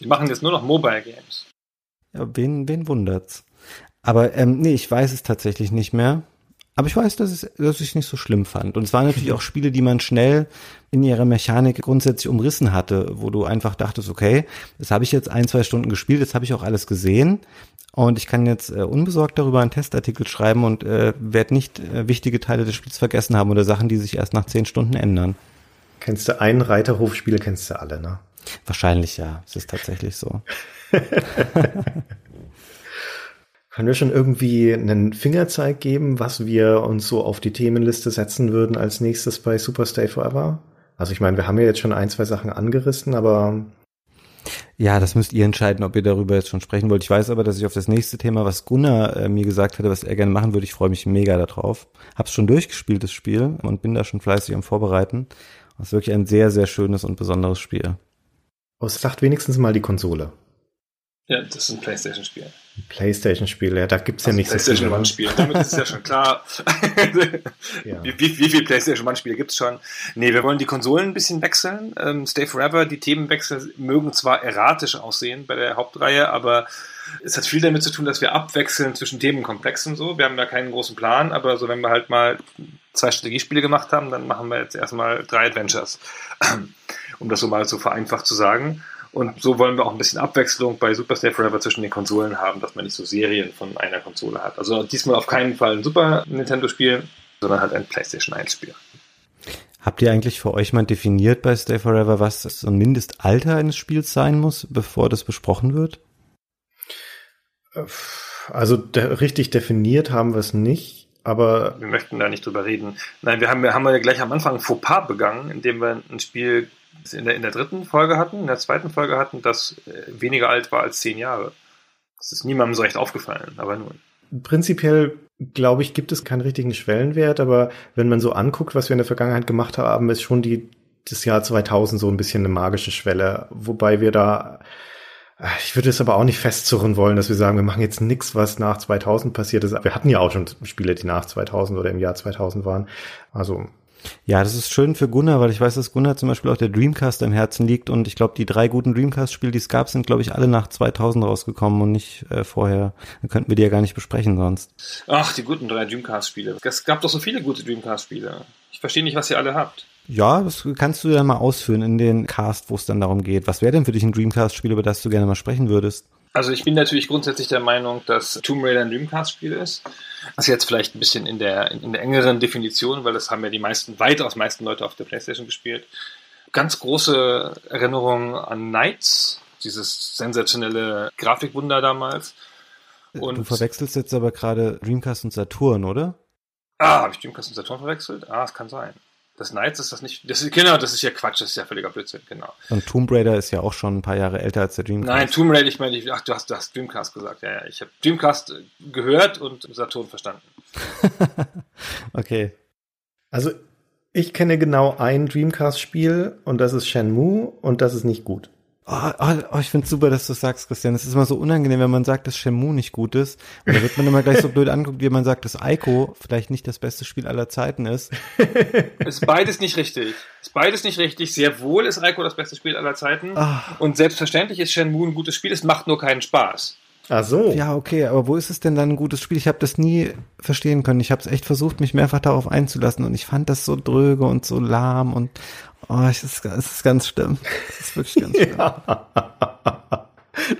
Die machen jetzt nur noch Mobile Games. Ja, wen, wen wundert's? Aber ähm, nee, ich weiß es tatsächlich nicht mehr. Aber ich weiß, dass, es, dass ich es nicht so schlimm fand. Und es waren natürlich auch Spiele, die man schnell in ihrer Mechanik grundsätzlich umrissen hatte, wo du einfach dachtest, okay, das habe ich jetzt ein, zwei Stunden gespielt, das habe ich auch alles gesehen. Und ich kann jetzt äh, unbesorgt darüber einen Testartikel schreiben und äh, werde nicht äh, wichtige Teile des Spiels vergessen haben oder Sachen, die sich erst nach zehn Stunden ändern. Kennst du einen Reiterhofspiel, kennst du alle, ne? Wahrscheinlich ja. Es ist tatsächlich so. Können wir schon irgendwie einen Fingerzeig geben, was wir uns so auf die Themenliste setzen würden als nächstes bei Superstay Forever? Also ich meine, wir haben ja jetzt schon ein, zwei Sachen angerissen, aber ja, das müsst ihr entscheiden, ob ihr darüber jetzt schon sprechen wollt. Ich weiß aber, dass ich auf das nächste Thema, was Gunnar äh, mir gesagt hatte, was er gerne machen würde, ich freue mich mega darauf. Hab's schon durchgespielt, das Spiel, und bin da schon fleißig am Vorbereiten. Das ist wirklich ein sehr, sehr schönes und besonderes Spiel. Aber es sagt wenigstens mal die Konsole. Ja, das ist ein Playstation-Spiel. Playstation-Spiel, ja, da gibt's ja also nichts. Playstation One-Spiel, damit ist es ja schon klar. ja. Wie, wie, wie viele Playstation One-Spiele gibt's schon? Nee, wir wollen die Konsolen ein bisschen wechseln. Ähm, Stay Forever, die Themenwechsel mögen zwar erratisch aussehen bei der Hauptreihe, aber es hat viel damit zu tun, dass wir abwechseln zwischen Themenkomplexen so. Wir haben da keinen großen Plan, aber so wenn wir halt mal zwei Strategiespiele gemacht haben, dann machen wir jetzt erstmal drei Adventures. um das so mal so vereinfacht zu sagen. Und so wollen wir auch ein bisschen Abwechslung bei Super Stay Forever zwischen den Konsolen haben, dass man nicht so Serien von einer Konsole hat. Also diesmal auf keinen Fall ein Super Nintendo-Spiel, sondern halt ein PlayStation 1-Spiel. Habt ihr eigentlich für euch mal definiert bei Stay Forever, was so ein Mindestalter eines Spiels sein muss, bevor das besprochen wird? Also de richtig definiert haben wir es nicht, aber. Wir möchten da nicht drüber reden. Nein, wir haben, wir haben ja gleich am Anfang ein Fauxpas begangen, indem wir ein Spiel in der, in der dritten Folge hatten, in der zweiten Folge hatten, das äh, weniger alt war als zehn Jahre. Das ist niemandem so recht aufgefallen, aber nun. Prinzipiell, glaube ich, gibt es keinen richtigen Schwellenwert, aber wenn man so anguckt, was wir in der Vergangenheit gemacht haben, ist schon die, das Jahr 2000 so ein bisschen eine magische Schwelle, wobei wir da, äh, ich würde es aber auch nicht festzurren wollen, dass wir sagen, wir machen jetzt nichts, was nach 2000 passiert ist. Wir hatten ja auch schon Spiele, die nach 2000 oder im Jahr 2000 waren. Also ja, das ist schön für Gunnar, weil ich weiß, dass Gunnar zum Beispiel auch der Dreamcast am Herzen liegt und ich glaube, die drei guten Dreamcast-Spiele, die es gab, sind, glaube ich, alle nach 2000 rausgekommen und nicht äh, vorher. Dann könnten wir die ja gar nicht besprechen sonst. Ach, die guten drei Dreamcast-Spiele. Es gab doch so viele gute Dreamcast-Spiele. Ich verstehe nicht, was ihr alle habt. Ja, das kannst du ja mal ausführen in den Cast, wo es dann darum geht. Was wäre denn für dich ein Dreamcast-Spiel, über das du gerne mal sprechen würdest? Also ich bin natürlich grundsätzlich der Meinung, dass Tomb Raider ein Dreamcast-Spiel ist. Das ist jetzt vielleicht ein bisschen in der, in der engeren Definition, weil das haben ja die meisten, weitaus meisten Leute auf der Playstation gespielt. Ganz große Erinnerung an Knights, dieses sensationelle Grafikwunder damals. Und du verwechselst jetzt aber gerade Dreamcast und Saturn, oder? Ah, habe ich Dreamcast und Saturn verwechselt? Ah, es kann sein. Das Knights ist das nicht. Das ist, genau, das ist ja Quatsch, das ist ja völliger Blödsinn, genau. Und Tomb Raider ist ja auch schon ein paar Jahre älter als der Dreamcast. Nein, Tomb Raider, ich meine, ach, du hast, du hast Dreamcast gesagt. Ja, ja. Ich habe Dreamcast gehört und Saturn verstanden. okay. Also, ich kenne genau ein Dreamcast-Spiel und das ist Shenmue und das ist nicht gut. Oh, oh, oh ich finde super, dass du sagst, Christian. Es ist immer so unangenehm, wenn man sagt, dass Shenmue nicht gut ist. Und da wird man immer gleich so blöd anguckt, wie man sagt, dass Ico vielleicht nicht das beste Spiel aller Zeiten ist. ist beides nicht richtig. Ist beides nicht richtig. Sehr wohl ist Ico das beste Spiel aller Zeiten. Ach. Und selbstverständlich ist Shenmue ein gutes Spiel. Es macht nur keinen Spaß. Ach so. Ja, okay, aber wo ist es denn dann ein gutes Spiel? Ich habe das nie verstehen können. Ich habe es echt versucht, mich mehrfach darauf einzulassen und ich fand das so dröge und so lahm und Oh, es ist, es ist ganz schlimm. Es ist wirklich ganz schlimm. ja.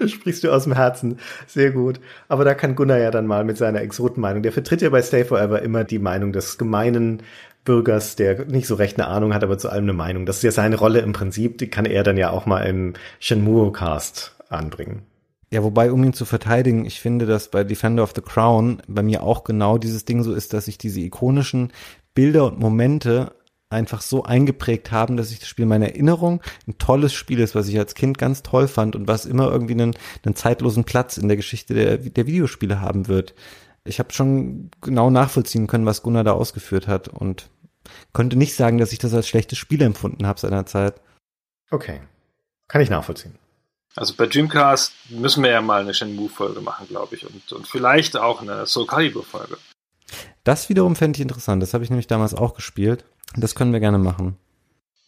Das sprichst du aus dem Herzen. Sehr gut. Aber da kann Gunnar ja dann mal mit seiner Exotenmeinung. Der vertritt ja bei Stay Forever immer die Meinung des gemeinen Bürgers, der nicht so recht eine Ahnung hat, aber zu allem eine Meinung. Das ist ja seine Rolle im Prinzip. Die kann er dann ja auch mal im Shenmue-Cast anbringen. Ja, wobei, um ihn zu verteidigen, ich finde, dass bei Defender of the Crown bei mir auch genau dieses Ding so ist, dass ich diese ikonischen Bilder und Momente einfach so eingeprägt haben, dass ich das Spiel in meiner Erinnerung ein tolles Spiel ist, was ich als Kind ganz toll fand und was immer irgendwie einen, einen zeitlosen Platz in der Geschichte der, der Videospiele haben wird. Ich habe schon genau nachvollziehen können, was Gunnar da ausgeführt hat und konnte nicht sagen, dass ich das als schlechtes Spiel empfunden habe seinerzeit. Okay. Kann ich nachvollziehen. Also bei Dreamcast müssen wir ja mal eine Shenmue-Folge machen, glaube ich. Und, und vielleicht auch eine Soul Calibur-Folge. Das wiederum fände ich interessant. Das habe ich nämlich damals auch gespielt. Das können wir gerne machen.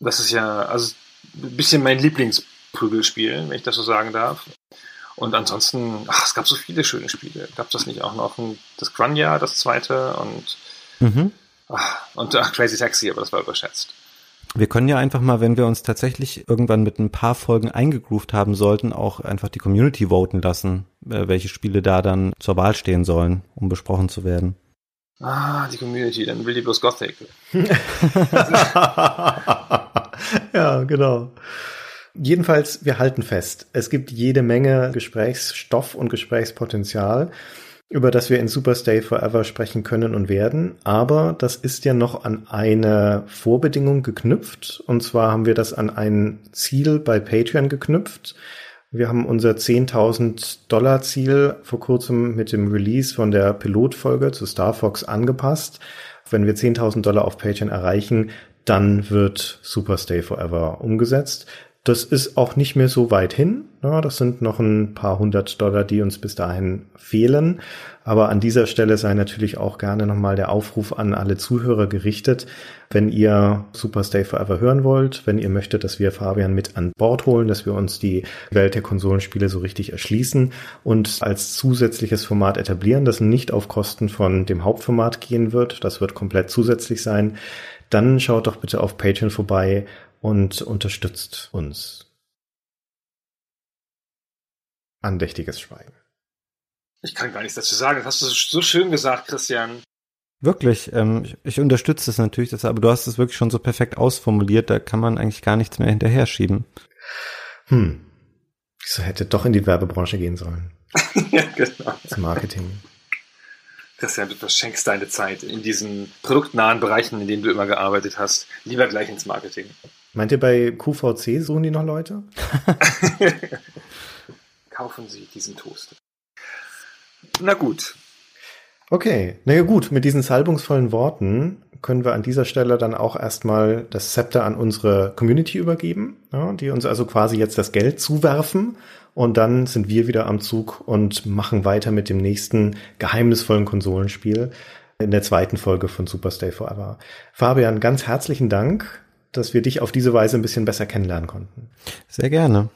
Das ist ja also ein bisschen mein Lieblingsprügelspiel, wenn ich das so sagen darf. Und ansonsten, ach, es gab so viele schöne Spiele. Gab es das nicht auch noch ein, das Grunja, das zweite und, Mhm. ach, und ach, Crazy Taxi, aber das war überschätzt. Wir können ja einfach mal, wenn wir uns tatsächlich irgendwann mit ein paar Folgen eingegroovt haben sollten, auch einfach die Community voten lassen, äh, welche Spiele da dann zur Wahl stehen sollen, um besprochen zu werden. Ah, die Community, dann will die bloß Gothic. ja, genau. Jedenfalls, wir halten fest, es gibt jede Menge Gesprächsstoff und Gesprächspotenzial, über das wir in Super Stay Forever sprechen können und werden. Aber das ist ja noch an eine Vorbedingung geknüpft. Und zwar haben wir das an ein Ziel bei Patreon geknüpft. Wir haben unser 10.000 Dollar Ziel vor kurzem mit dem Release von der Pilotfolge zu Star Fox angepasst. Wenn wir 10.000 Dollar auf Patreon erreichen, dann wird Super Stay Forever umgesetzt. Das ist auch nicht mehr so weit hin. Ja, das sind noch ein paar hundert Dollar, die uns bis dahin fehlen. Aber an dieser Stelle sei natürlich auch gerne nochmal der Aufruf an alle Zuhörer gerichtet. Wenn ihr Super Stay Forever hören wollt, wenn ihr möchtet, dass wir Fabian mit an Bord holen, dass wir uns die Welt der Konsolenspiele so richtig erschließen und als zusätzliches Format etablieren, das nicht auf Kosten von dem Hauptformat gehen wird, das wird komplett zusätzlich sein, dann schaut doch bitte auf Patreon vorbei und unterstützt uns. Andächtiges Schweigen. Ich kann gar nichts dazu sagen. Das hast du so schön gesagt, Christian. Wirklich, ähm, ich, ich unterstütze es natürlich, das, aber du hast es wirklich schon so perfekt ausformuliert, da kann man eigentlich gar nichts mehr hinterher schieben. Hm. Wieso hätte doch in die Werbebranche gehen sollen? ja, genau. Das Marketing. Christian, du verschenkst deine Zeit in diesen produktnahen Bereichen, in denen du immer gearbeitet hast. Lieber gleich ins Marketing. Meint ihr bei QVC suchen die noch Leute? Kaufen Sie diesen Toast. Na gut. Okay, naja gut, mit diesen salbungsvollen Worten können wir an dieser Stelle dann auch erstmal das Zepter an unsere Community übergeben, ja, die uns also quasi jetzt das Geld zuwerfen und dann sind wir wieder am Zug und machen weiter mit dem nächsten geheimnisvollen Konsolenspiel in der zweiten Folge von Super Stay Forever. Fabian, ganz herzlichen Dank, dass wir dich auf diese Weise ein bisschen besser kennenlernen konnten. Sehr gerne.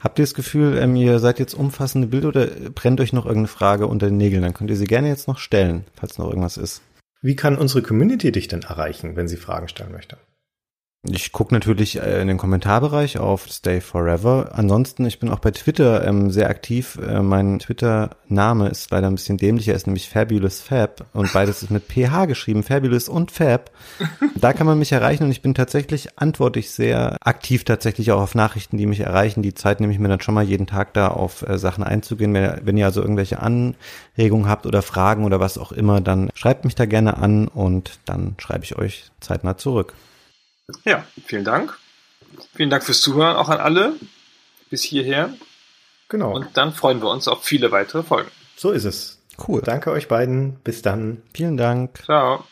Habt ihr das Gefühl, ähm, ihr seid jetzt umfassende Bilder oder brennt euch noch irgendeine Frage unter den Nägeln? Dann könnt ihr sie gerne jetzt noch stellen, falls noch irgendwas ist. Wie kann unsere Community dich denn erreichen, wenn sie Fragen stellen möchte? Ich gucke natürlich äh, in den Kommentarbereich auf Stay Forever. Ansonsten, ich bin auch bei Twitter ähm, sehr aktiv. Äh, mein Twitter-Name ist leider ein bisschen dämlich. Er ist nämlich Fabulous Fab und beides ist mit PH geschrieben, Fabulous und Fab. Da kann man mich erreichen und ich bin tatsächlich, antworte ich sehr aktiv tatsächlich auch auf Nachrichten, die mich erreichen. Die Zeit nehme ich mir dann schon mal jeden Tag da auf äh, Sachen einzugehen. Wenn, wenn ihr also irgendwelche Anregungen habt oder Fragen oder was auch immer, dann schreibt mich da gerne an und dann schreibe ich euch zeitnah zurück. Ja, vielen Dank. Vielen Dank fürs Zuhören auch an alle bis hierher. Genau. Und dann freuen wir uns auf viele weitere Folgen. so ist es. Cool. Danke euch beiden. Bis dann. Vielen Dank. Ciao.